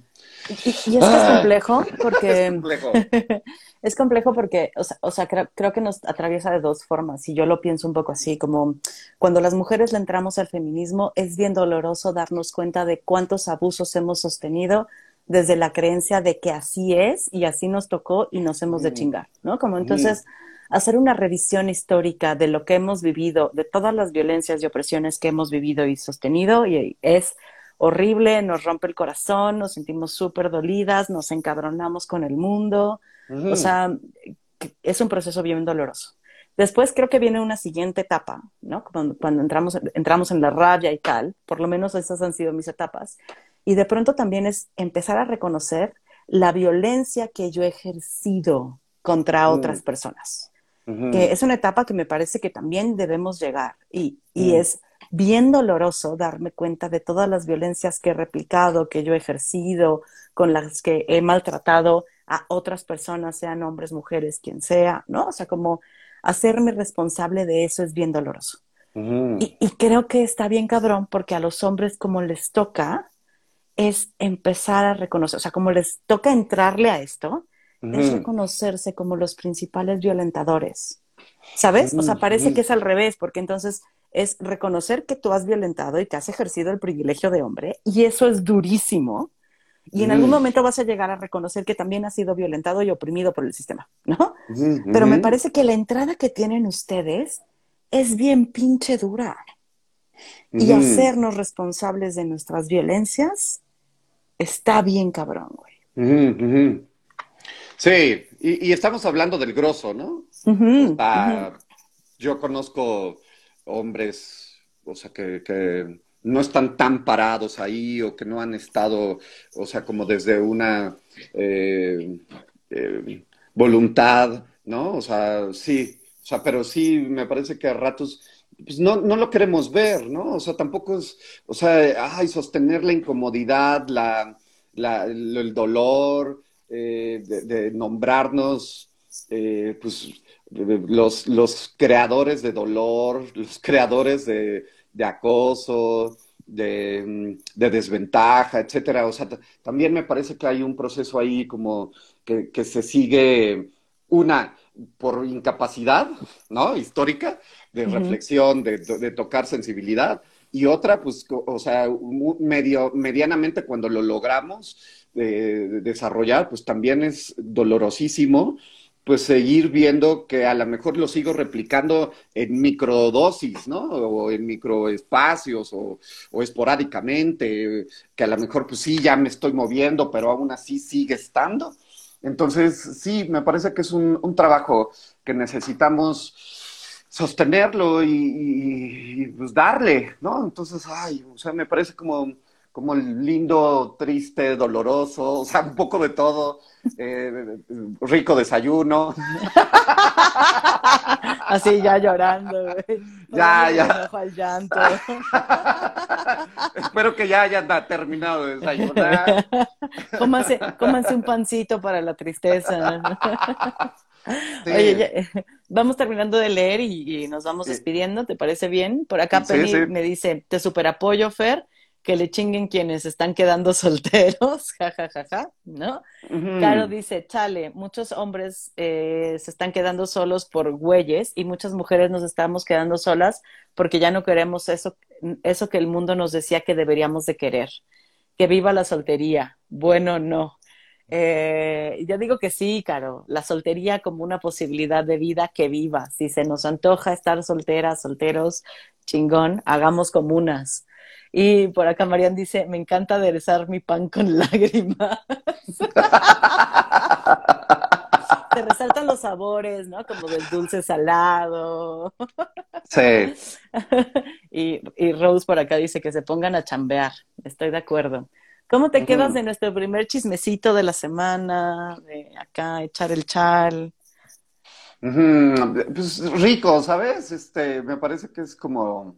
A: y, y, es ah, complejo <laughs> porque... Es complejo. <laughs> es complejo porque, o sea, o sea creo, creo, que nos atraviesa de dos formas, y yo lo pienso un poco así, como cuando las mujeres le entramos al feminismo, es bien doloroso darnos cuenta de cuántos abusos hemos sostenido desde la creencia de que así es y así nos tocó y nos hemos de chingar, ¿no? Como entonces hacer una revisión histórica de lo que hemos vivido, de todas las violencias y opresiones que hemos vivido y sostenido, y es horrible, nos rompe el corazón, nos sentimos súper dolidas, nos encabronamos con el mundo, o sea, es un proceso bien doloroso. Después creo que viene una siguiente etapa, ¿no? Cuando, cuando, entramos, entramos en la rabia y tal, por lo menos esas han sido mis etapas. Y de pronto también es empezar a reconocer la violencia que yo he ejercido contra mm. otras personas. Que es una etapa que me parece que también debemos llegar. Y, y mm. es bien doloroso darme cuenta de todas las violencias que he replicado, que yo he ejercido, con las que he maltratado a otras personas, sean hombres, mujeres, quien sea, ¿no? O sea, como hacerme responsable de eso es bien doloroso. y, creo que está bien cabrón porque a los hombres como les toca es empezar a reconocer, o sea, como les toca entrarle a esto, es reconocerse como los principales violentadores. ¿Sabes? O sea, parece que es al revés, porque entonces es reconocer que tú has violentado y que has ejercido el privilegio de hombre, y eso es durísimo, y en algún momento vas a llegar a reconocer que también has sido violentado y oprimido por el sistema, ¿no? Pero me parece que la entrada que tienen ustedes es bien pinche dura. Y hacernos responsables de nuestras violencias está bien cabrón, güey.
B: Sí, y, estamos hablando del grosso, ¿no? yo conozco hombres, o sea, que no están tan parados ahí o que no han estado, o sea, como desde una eh, eh, voluntad, ¿no? O sea, sí, o sea, pero sí me parece que a ratos pues no, no lo queremos ver, ¿no? O sea, tampoco es, o sea, ay, sostener la incomodidad, la, la el dolor, eh, de, nombrarnos, eh, pues, los, los creadores de dolor, los creadores de, de acoso, de, de, desventaja, etcétera. O sea, también me parece que hay un proceso ahí como que, que se sigue una por incapacidad, ¿no? Histórica, de reflexión, de, de, tocar sensibilidad, y otra, pues, o sea, medio, medianamente cuando lo logramos eh, desarrollar, pues también es dolorosísimo, pues seguir viendo que a lo mejor lo sigo replicando en microdosis, ¿no? O en microespacios o, o esporádicamente, que a lo mejor pues sí, ya me estoy moviendo, pero aún así sigue estando. Entonces, sí, me parece que es un, un trabajo que necesitamos sostenerlo y, pues darle, ¿no? Entonces, ay, o sea, me parece como, como lindo, triste, doloroso, o sea, un poco de todo, eh, rico desayuno. <laughs>
A: Así ya llorando, güey.
B: Ya, ya. llanto. <laughs> Espero que ya hayan terminado de desayunar. <laughs>
A: cómanse, cómanse un pancito para la tristeza. Oye, vamos terminando de leer y, nos vamos despidiendo, ¿te parece bien? Por acá Penny me dice, te super apoyo, Fer que le chinguen quienes están quedando <laughs> solteros, jajajaja, ja, ja, ja, ¿no? Caro dice, chale, muchos hombres eh, se están quedando solos por güeyes y muchas mujeres nos estamos quedando solas porque ya no queremos eso, eso que el mundo nos decía que deberíamos de querer. Que viva la soltería. Bueno, no. Eh, yo digo que sí, Caro, la soltería como una posibilidad de vida que viva. Si se nos antoja estar solteras, solteros, chingón, hagamos comunas y por acá Marian dice, me encanta aderezar mi pan con <laughs> lágrimas. Te resaltan los sabores, ¿no? Como del dulce salado.
B: Sí. <laughs>
A: y, y, Rose por acá dice que se pongan a chambear. Estoy de acuerdo. ¿Cómo te quedas de nuestro primer chismecito de la semana? De acá echar el chal.
B: Pues rico, ¿sabes? Este, me parece que es como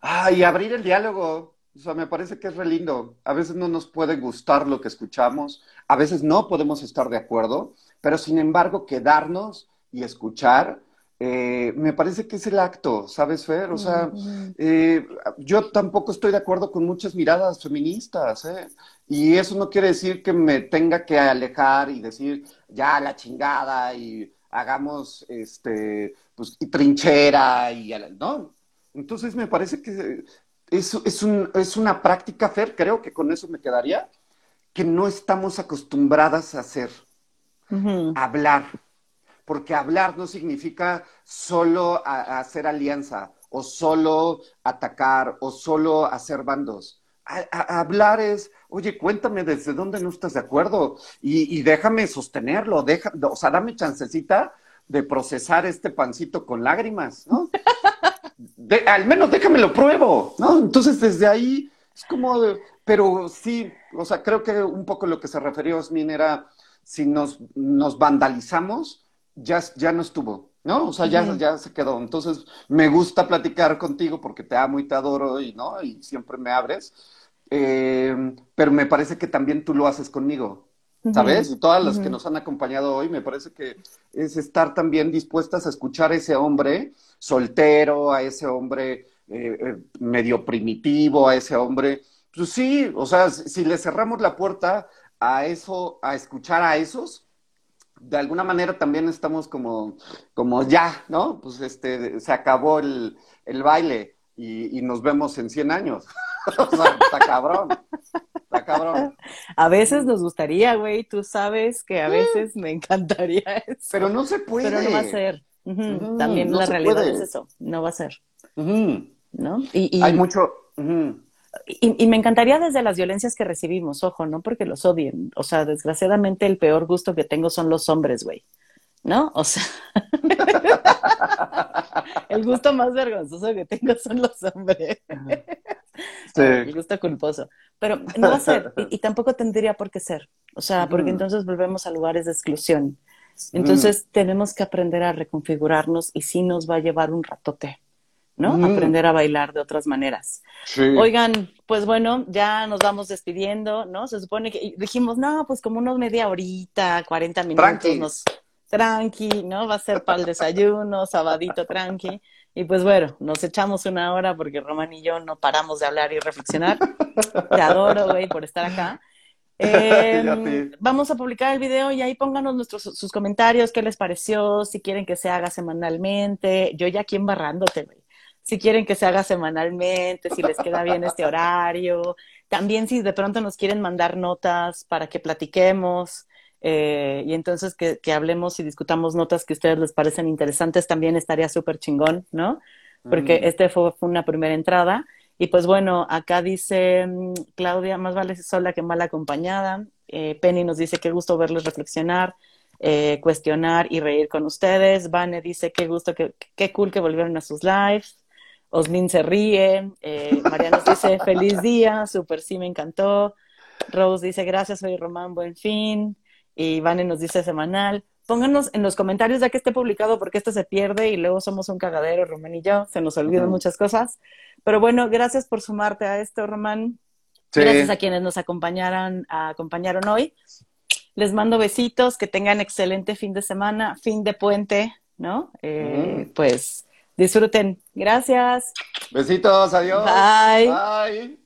B: Ah, y abrir el diálogo. O sea, me parece que es re lindo. A veces no nos puede gustar lo que escuchamos, a veces no podemos estar de acuerdo, pero sin embargo, quedarnos y escuchar, eh, me parece que es el acto, ¿sabes, Fer? O sea, eh, yo tampoco estoy de acuerdo con muchas miradas feministas, ¿eh? Y eso no quiere decir que me tenga que alejar y decir, ya la chingada y hagamos, este, pues, y trinchera y, ¿no? Entonces me parece que es, es, un, es una práctica, Fer, creo que con eso me quedaría, que no estamos acostumbradas a hacer, hablar, porque hablar no significa solo hacer alianza o solo atacar o solo hacer bandos. hablar es, oye, cuéntame desde dónde no estás de acuerdo y, y déjame sostenerlo, deja, o sea, dame chancecita de procesar este pancito con lágrimas, ¿no? <laughs> al menos déjame lo pruebo, ¿no? Entonces desde ahí es como, pero sí, o sea, creo que un poco lo que se refirió Osmin era, si nos, nos vandalizamos, ya, ya no estuvo, ¿no? O sea, ya, ya se quedó. Entonces, me gusta platicar contigo porque te amo y te adoro y, ¿no? Y siempre me abres. Eh, pero me parece que también tú lo haces conmigo, ¿sabes? Y todas las que nos han acompañado hoy, me parece que es estar también dispuestas a escuchar a ese hombre soltero, a ese hombre eh, eh, medio primitivo, a ese hombre. Pues sí, o sea, si le cerramos la puerta a eso, a escuchar a esos, de alguna manera también estamos como, como ya, ¿no? Pues este, se acabó el, el baile y, y, nos vemos en 100 años. <laughs> <laughs> o sea, está cabrón. Está cabrón.
A: A veces nos gustaría, güey, tú sabes que a veces me encantaría <laughs> eso.
B: Pero no se puede.
A: Pero no va a ser. También la realidad es eso, no va a ser. ¿No?
B: Y, Hay mucho.
A: Y, me encantaría desde las violencias que recibimos, ojo, no porque los odien. O sea, desgraciadamente el peor gusto que tengo son los hombres, güey. ¿No? O sea, <laughs> el gusto más vergonzoso que tengo son los hombres. <laughs> Sí. El gusto culposo. Pero no va a ser, <laughs> y, y, tampoco tendría por qué ser. O sea, porque entonces volvemos a lugares de exclusión. Entonces tenemos que aprender a reconfigurarnos y sí nos va a llevar un ratote, ¿no? Mm. Aprender a bailar de otras maneras. Oigan, pues bueno, ya nos vamos despidiendo, ¿no? Se supone que dijimos, no, pues como unos media horita, 40 minutos, tranqui. nos tranqui, ¿no? Va a ser para el desayuno, sabadito tranqui. Y pues bueno, nos echamos una hora porque Román y yo no paramos de hablar y reflexionar. Te adoro, güey, por estar acá. <laughs> Em, vamos a publicar el video y ahí pónganos nuestros, sus comentarios, qué les pareció, si quieren que se haga semanalmente. Yo ya aquí embarrándote, güey. Si quieren que se haga semanalmente, si les queda bien este <laughs> horario. También si de pronto nos quieren mandar notas para que platiquemos. Eh, y entonces que, que, hablemos y discutamos notas que a ustedes les parecen interesantes, también estaría súper chingón, ¿no? Porque mm. este fue, fue, una primera entrada. Y pues bueno, acá dice mm, Claudia, más vale sola que mal acompañada. Eh, Penny nos dice, qué gusto verles reflexionar, eh, cuestionar y reír con ustedes. Vane dice, qué gusto, qué, qué cool que volvieron a sus lives. Osmin se ríe. María nos dice, feliz día, súper sí, me encantó. Rose dice, gracias, soy Román, buen fin y Vane nos dice semanal. Pónganos en los comentarios ya que esté publicado porque esto se pierde y luego somos un cagadero, Román y yo, se nos olvidan muchas cosas. Pero bueno, gracias por sumarte a esto, Román. Gracias a quienes nos acompañaron, acompañaron hoy. Les mando besitos, que tengan excelente fin de semana, fin de puente, ¿no? Eh, pues disfruten. Gracias.
B: Besitos, adiós.
A: Bye. Bye.